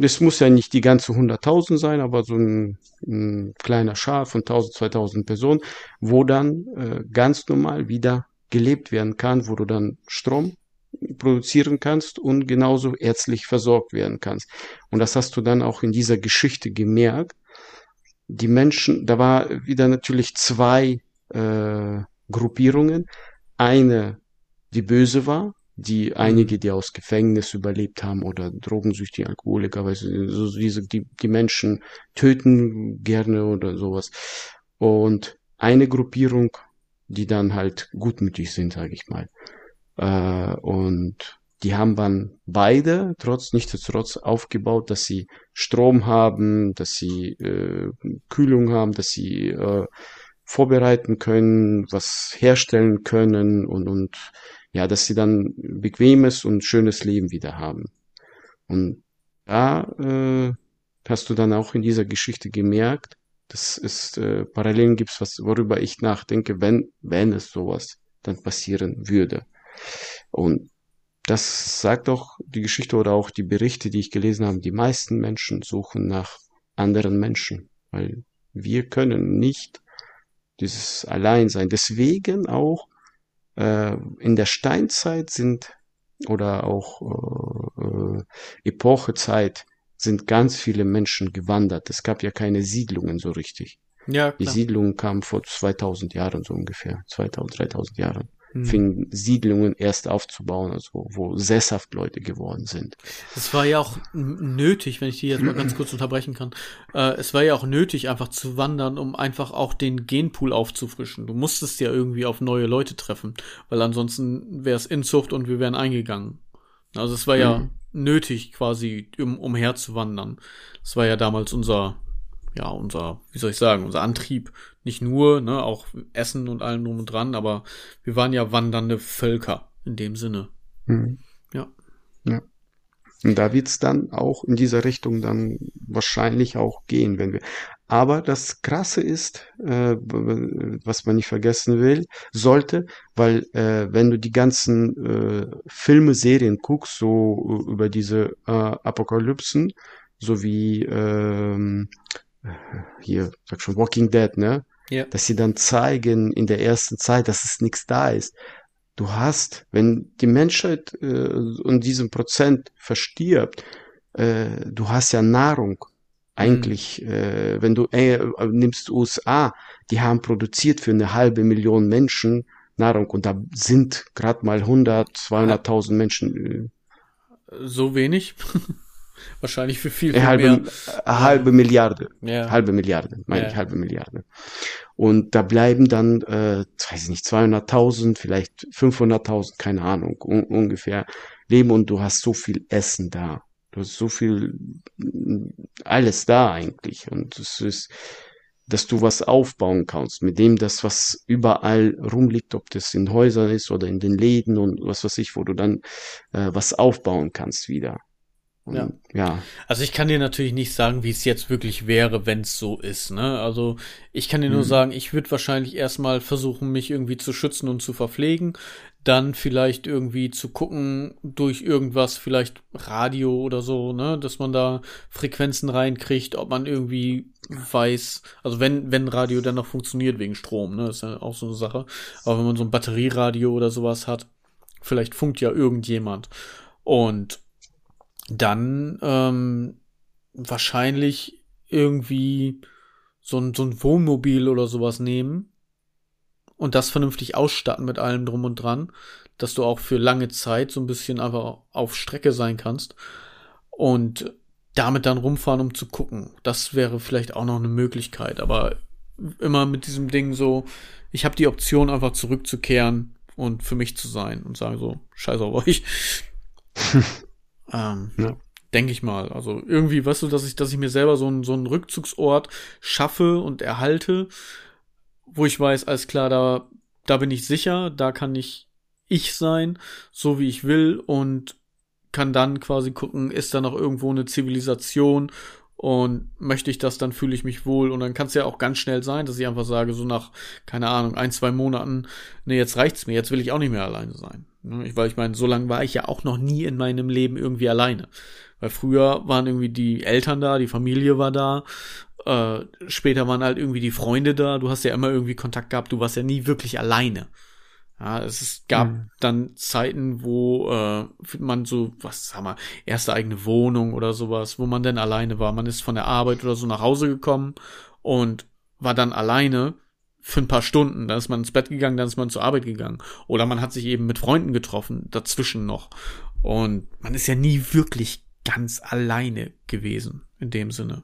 es muss ja nicht die ganze 100.000 sein, aber so ein, ein, kleiner Schar von 1.000, 2.000 Personen, wo dann äh, ganz normal wieder gelebt werden kann, wo du dann Strom produzieren kannst und genauso ärztlich versorgt werden kannst. Und das hast du dann auch in dieser Geschichte gemerkt. Die Menschen, da war wieder natürlich zwei äh, Gruppierungen. Eine, die böse war, die einige, die aus Gefängnis überlebt haben oder drogensüchtige Alkoholiker, weil so diese, die, die Menschen töten gerne oder sowas. Und eine Gruppierung, die dann halt gutmütig sind, sage ich mal. Äh, und die haben dann beide trotz nichtsdestotrotz aufgebaut, dass sie Strom haben, dass sie äh, Kühlung haben, dass sie äh, vorbereiten können, was herstellen können und, und ja, dass sie dann bequemes und schönes Leben wieder haben. Und da äh, hast du dann auch in dieser Geschichte gemerkt, dass es äh, Parallelen gibt, was, worüber ich nachdenke, wenn, wenn es sowas dann passieren würde. Und das sagt auch die Geschichte oder auch die Berichte, die ich gelesen habe. Die meisten Menschen suchen nach anderen Menschen, weil wir können nicht dieses Alleinsein. Deswegen auch äh, in der Steinzeit sind oder auch äh, äh, Epochezeit sind ganz viele Menschen gewandert. Es gab ja keine Siedlungen so richtig. Ja, klar. Die Siedlungen kamen vor 2000 Jahren so ungefähr, 2000, 3000 Jahren hm. fingen Siedlungen erst aufzubauen, also wo sesshaft Leute geworden sind.
Es war ja auch nötig, wenn ich die jetzt mal ganz kurz unterbrechen kann. Äh, es war ja auch nötig, einfach zu wandern, um einfach auch den Genpool aufzufrischen. Du musstest ja irgendwie auf neue Leute treffen, weil ansonsten wäre es Inzucht und wir wären eingegangen. Also es war ja mhm. nötig, quasi um, umher zu wandern. Das war ja damals unser ja, unser, wie soll ich sagen, unser Antrieb. Nicht nur, ne, auch Essen und allem drum und dran, aber wir waren ja wandernde Völker in dem Sinne. Mhm. Ja.
Ja. Und da wird's dann auch in dieser Richtung dann wahrscheinlich auch gehen, wenn wir. Aber das Krasse ist, äh, was man nicht vergessen will, sollte, weil äh, wenn du die ganzen äh, Filme, Serien guckst, so über diese äh, Apokalypsen, so wie ähm, hier, sag schon, Walking Dead, ne? Ja. Dass sie dann zeigen in der ersten Zeit, dass es nichts da ist. Du hast, wenn die Menschheit äh, in diesem Prozent verstirbt, äh, du hast ja Nahrung. Eigentlich, mhm. äh, wenn du äh, nimmst USA, die haben produziert für eine halbe Million Menschen Nahrung und da sind gerade mal 100, 200.000 Menschen.
Äh, so wenig? Wahrscheinlich für viel,
viel halbe, mehr. halbe Milliarde. Ja. Halbe Milliarde, meine ja. ich, halbe Milliarde. Und da bleiben dann, äh, weiß ich nicht, 200.000, vielleicht 500.000, keine Ahnung, un ungefähr leben und du hast so viel Essen da. Du hast so viel, alles da eigentlich. Und es ist, dass du was aufbauen kannst, mit dem das, was überall rumliegt, ob das in Häusern ist oder in den Läden und was weiß ich, wo du dann äh, was aufbauen kannst wieder.
Und, ja. ja. Also ich kann dir natürlich nicht sagen, wie es jetzt wirklich wäre, wenn es so ist. Ne? Also ich kann dir nur mhm. sagen, ich würde wahrscheinlich erstmal versuchen, mich irgendwie zu schützen und zu verpflegen. Dann vielleicht irgendwie zu gucken durch irgendwas, vielleicht Radio oder so, ne, dass man da Frequenzen reinkriegt, ob man irgendwie weiß, also wenn, wenn Radio dann noch funktioniert wegen Strom, ne, ist ja auch so eine Sache. Aber wenn man so ein Batterieradio oder sowas hat, vielleicht funkt ja irgendjemand. Und dann ähm, wahrscheinlich irgendwie so ein, so ein Wohnmobil oder sowas nehmen und das vernünftig ausstatten mit allem drum und dran, dass du auch für lange Zeit so ein bisschen einfach auf Strecke sein kannst und damit dann rumfahren, um zu gucken. Das wäre vielleicht auch noch eine Möglichkeit, aber immer mit diesem Ding so, ich habe die Option einfach zurückzukehren und für mich zu sein und sagen so, scheiß auf euch. Ähm, ja. Denke ich mal. Also irgendwie, weißt du, dass ich, dass ich mir selber so einen, so einen Rückzugsort schaffe und erhalte, wo ich weiß, alles klar, da, da bin ich sicher, da kann ich ich sein, so wie ich will und kann dann quasi gucken, ist da noch irgendwo eine Zivilisation und möchte ich das, dann fühle ich mich wohl. Und dann kann es ja auch ganz schnell sein, dass ich einfach sage, so nach, keine Ahnung, ein, zwei Monaten, nee, jetzt reicht's mir, jetzt will ich auch nicht mehr alleine sein. Ne? Weil ich meine, so lange war ich ja auch noch nie in meinem Leben irgendwie alleine. Weil früher waren irgendwie die Eltern da, die Familie war da, äh, später waren halt irgendwie die Freunde da, du hast ja immer irgendwie Kontakt gehabt, du warst ja nie wirklich alleine. Ja, es ist, gab mhm. dann Zeiten, wo äh, man so, was sag mal, erste eigene Wohnung oder sowas, wo man dann alleine war. Man ist von der Arbeit oder so nach Hause gekommen und war dann alleine für ein paar Stunden. Dann ist man ins Bett gegangen, dann ist man zur Arbeit gegangen. Oder man hat sich eben mit Freunden getroffen, dazwischen noch. Und man ist ja nie wirklich ganz alleine gewesen, in dem Sinne.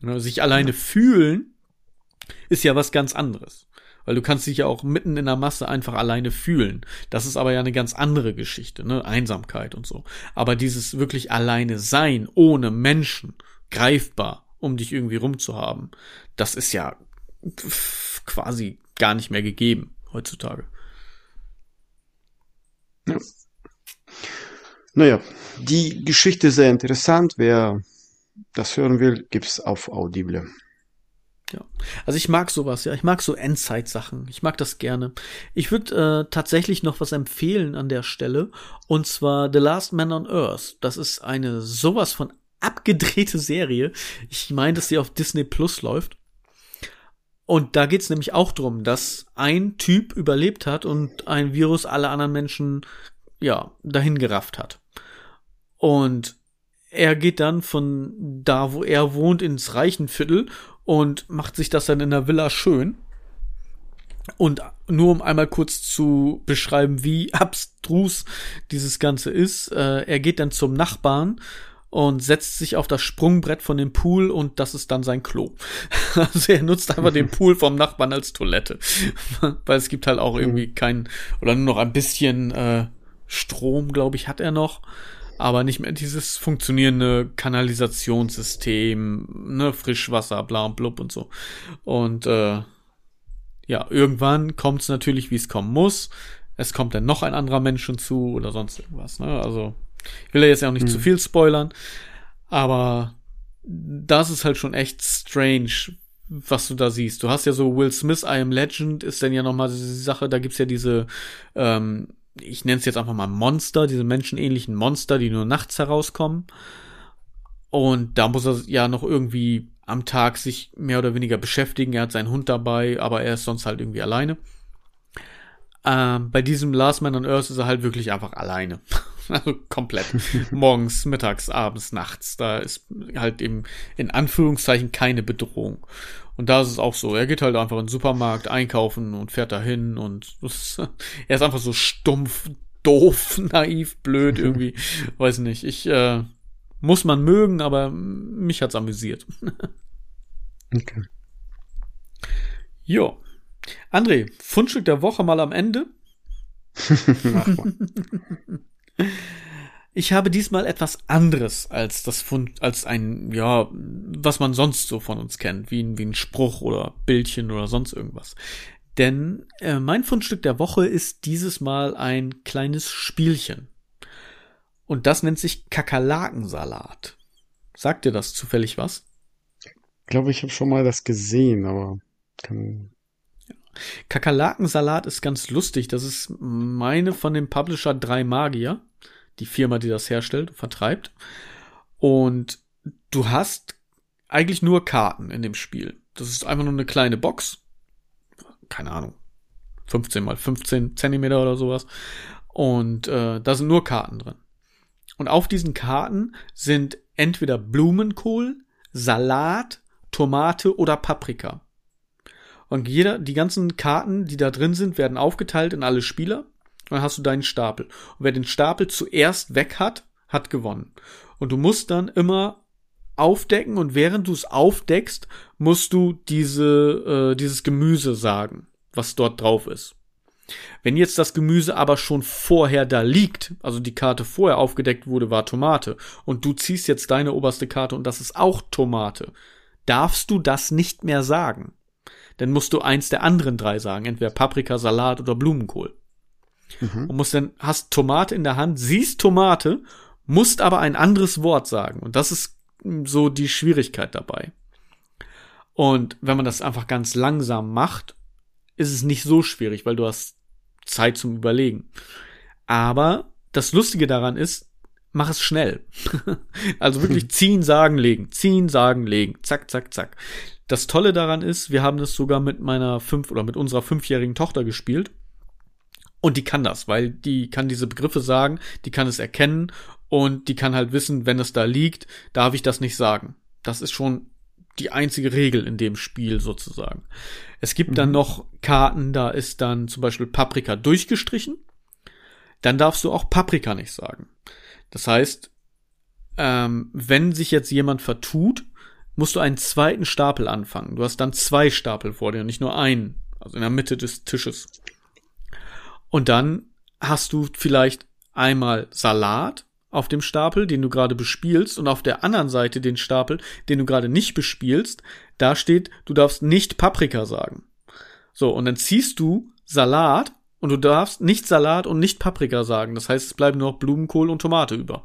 Sich alleine fühlen ist ja was ganz anderes. Weil du kannst dich ja auch mitten in der Masse einfach alleine fühlen. Das ist aber ja eine ganz andere Geschichte, ne? Einsamkeit und so. Aber dieses wirklich alleine sein, ohne Menschen, greifbar, um dich irgendwie rumzuhaben, das ist ja quasi gar nicht mehr gegeben heutzutage.
Ja. Naja, die Geschichte ist sehr interessant. Wer das hören will, gibt's auf Audible.
Ja. Also ich mag sowas, ja. Ich mag so Endzeit-Sachen. Ich mag das gerne. Ich würde äh, tatsächlich noch was empfehlen an der Stelle. Und zwar The Last Man on Earth. Das ist eine sowas von abgedrehte Serie. Ich meine, dass sie auf Disney Plus läuft. Und da geht's nämlich auch drum, dass ein Typ überlebt hat und ein Virus alle anderen Menschen, ja, dahin gerafft hat. Und er geht dann von da, wo er wohnt, ins Reichenviertel und macht sich das dann in der Villa schön. Und nur um einmal kurz zu beschreiben, wie abstrus dieses Ganze ist, äh, er geht dann zum Nachbarn und setzt sich auf das Sprungbrett von dem Pool und das ist dann sein Klo. Also er nutzt einfach den Pool vom Nachbarn als Toilette. Weil es gibt halt auch irgendwie kein, oder nur noch ein bisschen äh, Strom, glaube ich, hat er noch aber nicht mehr dieses funktionierende Kanalisationssystem, ne, Frischwasser, bla und blub und so. Und äh, ja, irgendwann kommt es natürlich, wie es kommen muss. Es kommt dann noch ein anderer Mensch hinzu oder sonst irgendwas. Ne? Also ich will ja jetzt ja auch nicht mhm. zu viel spoilern, aber das ist halt schon echt strange, was du da siehst. Du hast ja so Will Smith, I Am Legend, ist dann ja nochmal die Sache, da gibt's ja diese ähm, ich nenne es jetzt einfach mal Monster, diese menschenähnlichen Monster, die nur nachts herauskommen. Und da muss er ja noch irgendwie am Tag sich mehr oder weniger beschäftigen. Er hat seinen Hund dabei, aber er ist sonst halt irgendwie alleine. Ähm, bei diesem Last Man on Earth ist er halt wirklich einfach alleine. also komplett. Morgens, mittags, abends, nachts. Da ist halt eben in Anführungszeichen keine Bedrohung. Und da ist es auch so. Er geht halt einfach in den Supermarkt einkaufen und fährt dahin und ist, er ist einfach so stumpf, doof, naiv, blöd irgendwie. Weiß nicht. Ich äh, muss man mögen, aber mich hat's amüsiert. okay. Jo. André, Fundstück der Woche mal am Ende. Ich habe diesmal etwas anderes als das Fund, als ein, ja, was man sonst so von uns kennt, wie ein, wie ein Spruch oder Bildchen oder sonst irgendwas. Denn äh, mein Fundstück der Woche ist dieses Mal ein kleines Spielchen. Und das nennt sich Kakerlakensalat. Sagt dir das zufällig was?
Ich glaube, ich habe schon mal das gesehen, aber kann.
Kakerlakensalat ist ganz lustig. Das ist meine von dem Publisher Drei Magier die Firma, die das herstellt, vertreibt. Und du hast eigentlich nur Karten in dem Spiel. Das ist einfach nur eine kleine Box. Keine Ahnung. 15 mal 15 Zentimeter oder sowas. Und äh, da sind nur Karten drin. Und auf diesen Karten sind entweder Blumenkohl, Salat, Tomate oder Paprika. Und jeder, die ganzen Karten, die da drin sind, werden aufgeteilt in alle Spieler dann hast du deinen Stapel. Und wer den Stapel zuerst weg hat, hat gewonnen. Und du musst dann immer aufdecken und während du es aufdeckst, musst du diese, äh, dieses Gemüse sagen, was dort drauf ist. Wenn jetzt das Gemüse aber schon vorher da liegt, also die Karte vorher aufgedeckt wurde, war Tomate, und du ziehst jetzt deine oberste Karte und das ist auch Tomate, darfst du das nicht mehr sagen. Dann musst du eins der anderen drei sagen, entweder Paprika, Salat oder Blumenkohl mhm. und musst dann, hast Tomate in der Hand, siehst Tomate, musst aber ein anderes Wort sagen. Und das ist so die Schwierigkeit dabei. Und wenn man das einfach ganz langsam macht, ist es nicht so schwierig, weil du hast Zeit zum Überlegen. Aber das Lustige daran ist, mach es schnell. also wirklich ziehen, sagen, legen, ziehen, sagen, legen, zack, zack, zack. Das Tolle daran ist, wir haben das sogar mit meiner fünf oder mit unserer fünfjährigen Tochter gespielt. Und die kann das, weil die kann diese Begriffe sagen, die kann es erkennen und die kann halt wissen, wenn es da liegt, darf ich das nicht sagen. Das ist schon die einzige Regel in dem Spiel sozusagen. Es gibt mhm. dann noch Karten, da ist dann zum Beispiel Paprika durchgestrichen. Dann darfst du auch Paprika nicht sagen. Das heißt, ähm, wenn sich jetzt jemand vertut, musst du einen zweiten Stapel anfangen. Du hast dann zwei Stapel vor dir, nicht nur einen, also in der Mitte des Tisches. Und dann hast du vielleicht einmal Salat, auf dem Stapel, den du gerade bespielst, und auf der anderen Seite den Stapel, den du gerade nicht bespielst, da steht, du darfst nicht Paprika sagen. So, und dann ziehst du Salat und du darfst nicht Salat und nicht Paprika sagen. Das heißt, es bleiben nur noch Blumenkohl und Tomate über.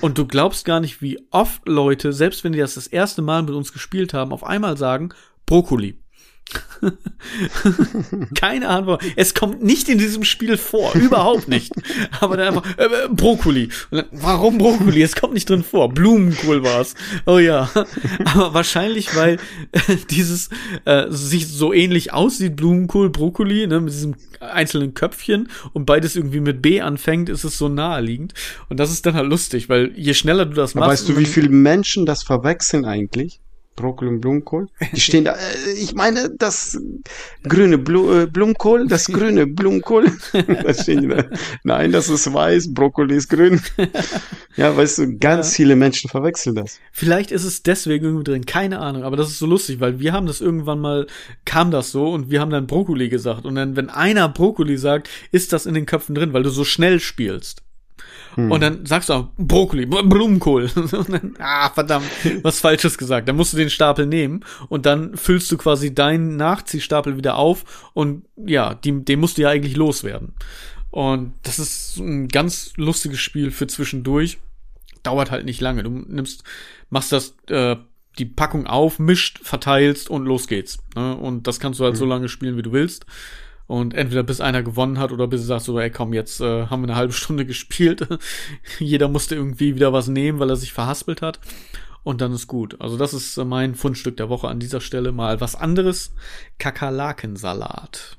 Und du glaubst gar nicht, wie oft Leute, selbst wenn die das das erste Mal mit uns gespielt haben, auf einmal sagen Brokkoli. Keine Ahnung. Es kommt nicht in diesem Spiel vor. Überhaupt nicht. Aber dann einfach, äh, äh, Brokkoli. Dann, warum Brokkoli? Es kommt nicht drin vor. Blumenkohl war's. Oh ja. Aber wahrscheinlich, weil äh, dieses äh, sich so ähnlich aussieht, Blumenkohl, Brokkoli, ne, mit diesem einzelnen Köpfchen und beides irgendwie mit B anfängt, ist es so naheliegend. Und das ist dann halt lustig, weil je schneller du das
machst. Aber weißt du, wie viele Menschen das verwechseln eigentlich? Brokkoli und Blumenkohl. Die stehen da, äh, ich meine, das grüne Blu äh, Blumenkohl, das grüne Blumenkohl. da stehen die da. Nein, das ist weiß, Brokkoli ist grün. ja, weißt du, ganz ja. viele Menschen verwechseln das.
Vielleicht ist es deswegen irgendwie drin, keine Ahnung, aber das ist so lustig, weil wir haben das irgendwann mal, kam das so und wir haben dann Brokkoli gesagt. Und dann, wenn einer Brokkoli sagt, ist das in den Köpfen drin, weil du so schnell spielst. Hm. Und dann sagst du auch Brokkoli, Blumenkohl. Und dann, ah, verdammt, was Falsches gesagt. Dann musst du den Stapel nehmen und dann füllst du quasi deinen Nachziehstapel wieder auf und ja, die, den musst du ja eigentlich loswerden. Und das ist ein ganz lustiges Spiel für zwischendurch. Dauert halt nicht lange. Du nimmst, machst das, äh, die Packung auf, mischt, verteilst und los geht's. Ne? Und das kannst du halt hm. so lange spielen, wie du willst. Und entweder bis einer gewonnen hat oder bis du sagst so, ey komm, jetzt äh, haben wir eine halbe Stunde gespielt. Jeder musste irgendwie wieder was nehmen, weil er sich verhaspelt hat. Und dann ist gut. Also das ist äh, mein Fundstück der Woche an dieser Stelle. Mal was anderes. Kakerlakensalat.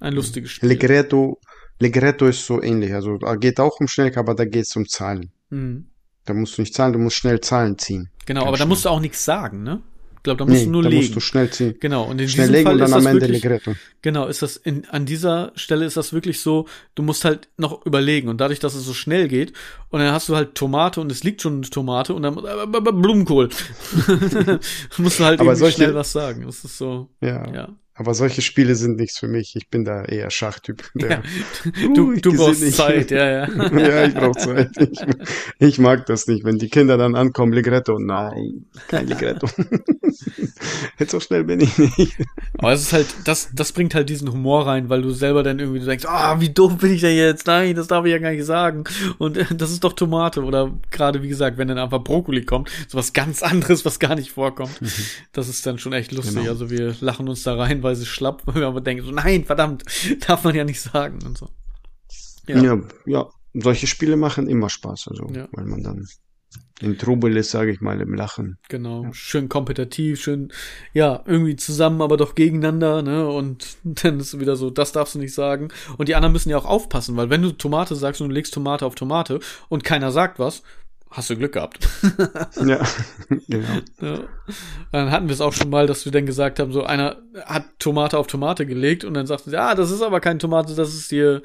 Ein lustiges Spiel.
Legretto, Legretto ist so ähnlich. Also geht auch um Schnell, aber da geht es um Zahlen. Mhm. Da musst du nicht zahlen, du musst schnell Zahlen ziehen.
Genau, Ganz aber schnell. da musst du auch nichts sagen, ne? Glaube, da musst nee, du nur da legen. musst
du schnell ziehen.
Genau. Und in
schnell
diesem
legen
Fall
und dann
ist
am Ende
wirklich,
Ligretto.
Genau, ist das in, an dieser Stelle ist das wirklich so, du musst halt noch überlegen und dadurch, dass es so schnell geht und dann hast du halt Tomate und es liegt schon eine Tomate und dann äh, Blumenkohl. musst du halt Aber solche, schnell was sagen. Das ist so.
Ja. ja. Aber solche Spiele sind nichts für mich. Ich bin da eher Schachtyp.
Der, ja. Du, uh, du brauchst nicht. Zeit, ja, ja.
ja, ich brauche Zeit. Ich, ich, mag das nicht, wenn die Kinder dann ankommen, Ligretto. Nein, kein Ligretto. Jetzt so schnell bin ich nicht.
Aber es ist halt, das, das bringt halt diesen Humor rein, weil du selber dann irgendwie denkst, ah, oh, wie doof bin ich denn jetzt? Nein, das darf ich ja gar nicht sagen. Und äh, das ist doch Tomate. Oder gerade, wie gesagt, wenn dann einfach Brokkoli kommt, so was ganz anderes, was gar nicht vorkommt. Mhm. Das ist dann schon echt lustig. Genau. Also wir lachen uns da rein teilweise schlapp, weil wir aber denken, so, nein, verdammt, darf man ja nicht sagen und so.
Ja, ja, ja solche Spiele machen immer Spaß, also, ja. weil man dann in Trubel ist, sage ich mal, im Lachen.
Genau, ja. schön kompetitiv, schön, ja, irgendwie zusammen, aber doch gegeneinander, ne? Und dann ist wieder so, das darfst du nicht sagen. Und die anderen müssen ja auch aufpassen, weil wenn du Tomate sagst und du legst Tomate auf Tomate und keiner sagt was, hast du Glück gehabt.
ja, genau.
Ja. Dann hatten wir es auch schon mal, dass wir dann gesagt haben, so einer hat Tomate auf Tomate gelegt und dann sagten sie, ah, das ist aber keine Tomate, das ist hier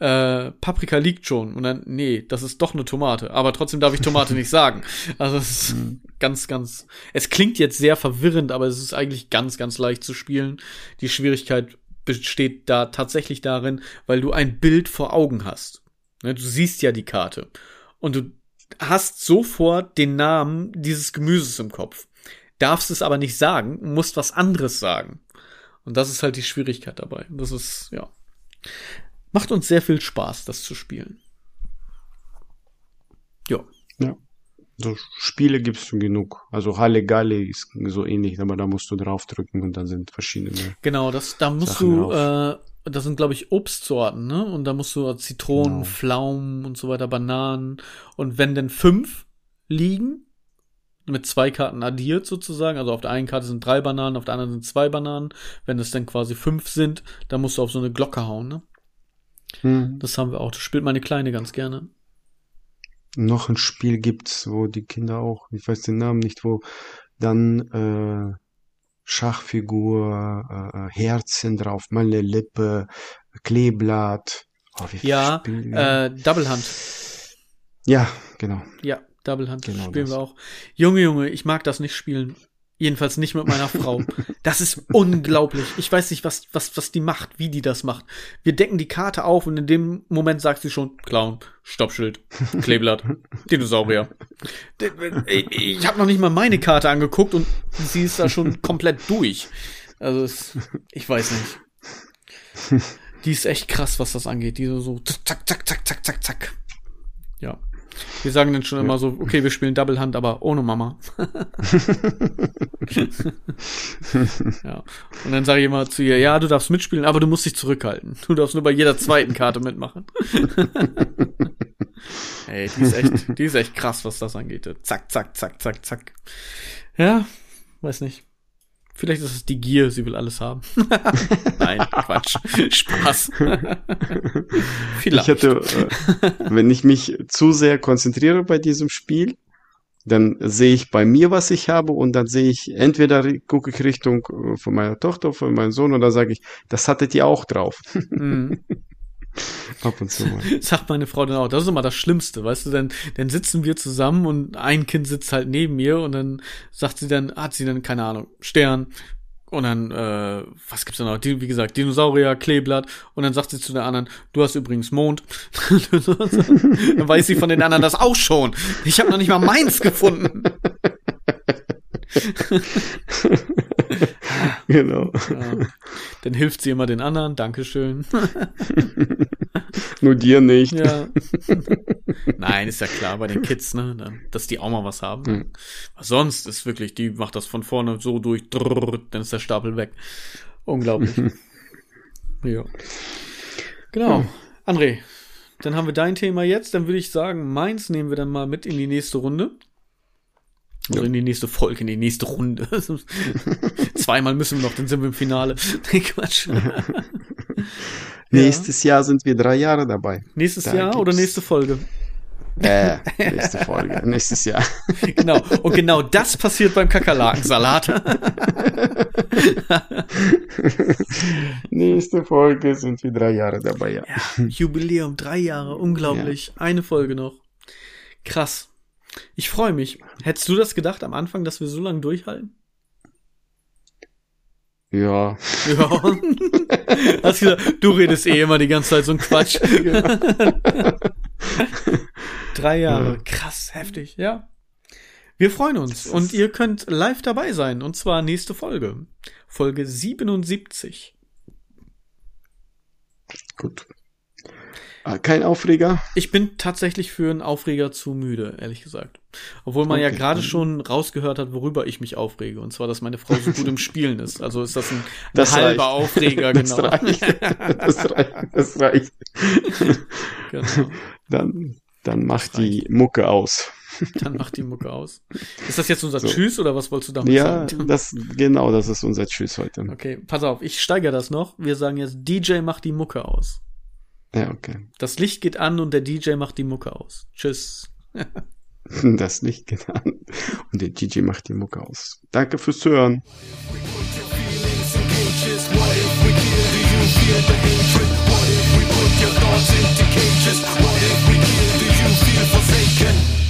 äh, Paprika liegt schon. Und dann, nee, das ist doch eine Tomate. Aber trotzdem darf ich Tomate nicht sagen. Also es ist mhm. ganz, ganz. Es klingt jetzt sehr verwirrend, aber es ist eigentlich ganz, ganz leicht zu spielen. Die Schwierigkeit besteht da tatsächlich darin, weil du ein Bild vor Augen hast. Ne, du siehst ja die Karte. Und du hast sofort den Namen dieses Gemüses im Kopf. Darfst es aber nicht sagen, musst was anderes sagen. Und das ist halt die Schwierigkeit dabei. Das ist, ja. Macht uns sehr viel Spaß, das zu spielen.
Ja. Ja. So Spiele gibt's schon genug. Also Halle Galle ist so ähnlich, aber da musst du draufdrücken und dann sind verschiedene.
Genau, das, da musst Sachen du, äh, das sind, glaube ich, Obstsorten, ne? Und da musst du Zitronen, genau. Pflaumen und so weiter, Bananen. Und wenn denn fünf liegen, mit zwei Karten addiert sozusagen, also auf der einen Karte sind drei Bananen, auf der anderen sind zwei Bananen. Wenn es dann quasi fünf sind, dann musst du auf so eine Glocke hauen, ne? Hm. Das haben wir auch. Das spielt meine Kleine ganz gerne.
Noch ein Spiel gibt's, wo die Kinder auch, ich weiß den Namen nicht, wo dann äh, Schachfigur, äh, äh, Herzen drauf, mal eine Lippe, Kleeblatt.
Oh, ja, äh, Double Hand.
Ja, genau.
Ja, Double Hand genau spielen das. wir auch. Junge, Junge, ich mag das nicht spielen. Jedenfalls nicht mit meiner Frau. Das ist unglaublich. Ich weiß nicht, was, was, was die macht, wie die das macht. Wir decken die Karte auf und in dem Moment sagt sie schon, Clown, Stoppschild, Kleeblatt, Dinosaurier. Ich habe noch nicht mal meine Karte angeguckt und sie ist da schon komplett durch. Also, es, ich weiß nicht. Die ist echt krass, was das angeht. Die so, so zack, zack, zack, zack, zack, zack. Ja. Wir sagen dann schon ja. immer so, okay, wir spielen Double Hand, aber ohne Mama. ja. Und dann sage ich immer zu ihr, ja, du darfst mitspielen, aber du musst dich zurückhalten. Du darfst nur bei jeder zweiten Karte mitmachen. Ey, die ist echt, die ist echt krass, was das angeht. Zack, zack, zack, zack, zack. Ja, weiß nicht. Vielleicht ist es die Gier, sie will alles haben. Nein, Quatsch. Spaß.
Vielleicht. Ich hatte, äh, wenn ich mich zu sehr konzentriere bei diesem Spiel, dann sehe ich bei mir, was ich habe, und dann sehe ich, entweder gucke ich Richtung äh, von meiner Tochter, von meinem Sohn, oder sage ich, das hattet ihr auch drauf. Mhm.
Ab und zu mal. Sagt meine Frau dann auch, das ist immer das Schlimmste, weißt du, dann, dann sitzen wir zusammen und ein Kind sitzt halt neben mir und dann sagt sie dann, hat sie dann, keine Ahnung, Stern, und dann, äh, was gibt's da noch? Die, wie gesagt, Dinosaurier, Kleeblatt. Und dann sagt sie zu der anderen, du hast übrigens Mond. dann weiß sie von den anderen das auch schon. Ich habe noch nicht mal meins gefunden. genau. Ja. Dann hilft sie immer den anderen. Dankeschön.
Nur dir nicht.
Ja. Nein, ist ja klar bei den Kids, ne, dass die auch mal was haben. Mhm. Was sonst ist wirklich, die macht das von vorne so durch, dann ist der Stapel weg. Unglaublich. ja. Genau. André, dann haben wir dein Thema jetzt. Dann würde ich sagen, meins nehmen wir dann mal mit in die nächste Runde. Also ja. in die nächste Folge, in die nächste Runde. Zweimal müssen wir noch, dann sind wir im Finale. Nee, Quatsch.
Nächstes Jahr sind wir drei Jahre dabei.
Nächstes da Jahr oder nächste Folge?
Äh, nächste Folge, nächstes Jahr.
Genau. Und genau das passiert beim Kakerlakensalat.
nächste Folge sind wir drei Jahre dabei, ja.
ja Jubiläum, drei Jahre, unglaublich. Ja. Eine Folge noch. Krass. Ich freue mich. Hättest du das gedacht am Anfang, dass wir so lange durchhalten?
Ja.
Ja. Hast gesagt, du redest eh immer die ganze Zeit so ein Quatsch. Drei Jahre. Krass, heftig, ja. Wir freuen uns und ihr könnt live dabei sein und zwar nächste Folge. Folge 77.
Gut. Ah, kein Aufreger?
Ich bin tatsächlich für einen Aufreger zu müde, ehrlich gesagt. Obwohl man okay. ja gerade schon rausgehört hat, worüber ich mich aufrege. Und zwar, dass meine Frau so gut im Spielen ist. Also ist das ein, das halber reicht. Aufreger, genau. Das reicht. Das reicht.
Das reicht. genau. Dann, dann macht die Mucke aus.
Dann macht die Mucke aus. Ist das jetzt unser so. Tschüss oder was wolltest du damit
ja,
sagen? Ja,
das, genau, das ist unser Tschüss heute.
Okay, pass auf, ich steigere das noch. Wir sagen jetzt, DJ macht die Mucke aus.
Ja, okay.
Das Licht geht an und der DJ macht die Mucke aus. Tschüss.
das Licht geht an und der DJ macht die Mucke aus. Danke fürs Hören.
What if we put your thoughts into cages? What if we kill? You feel forsaken?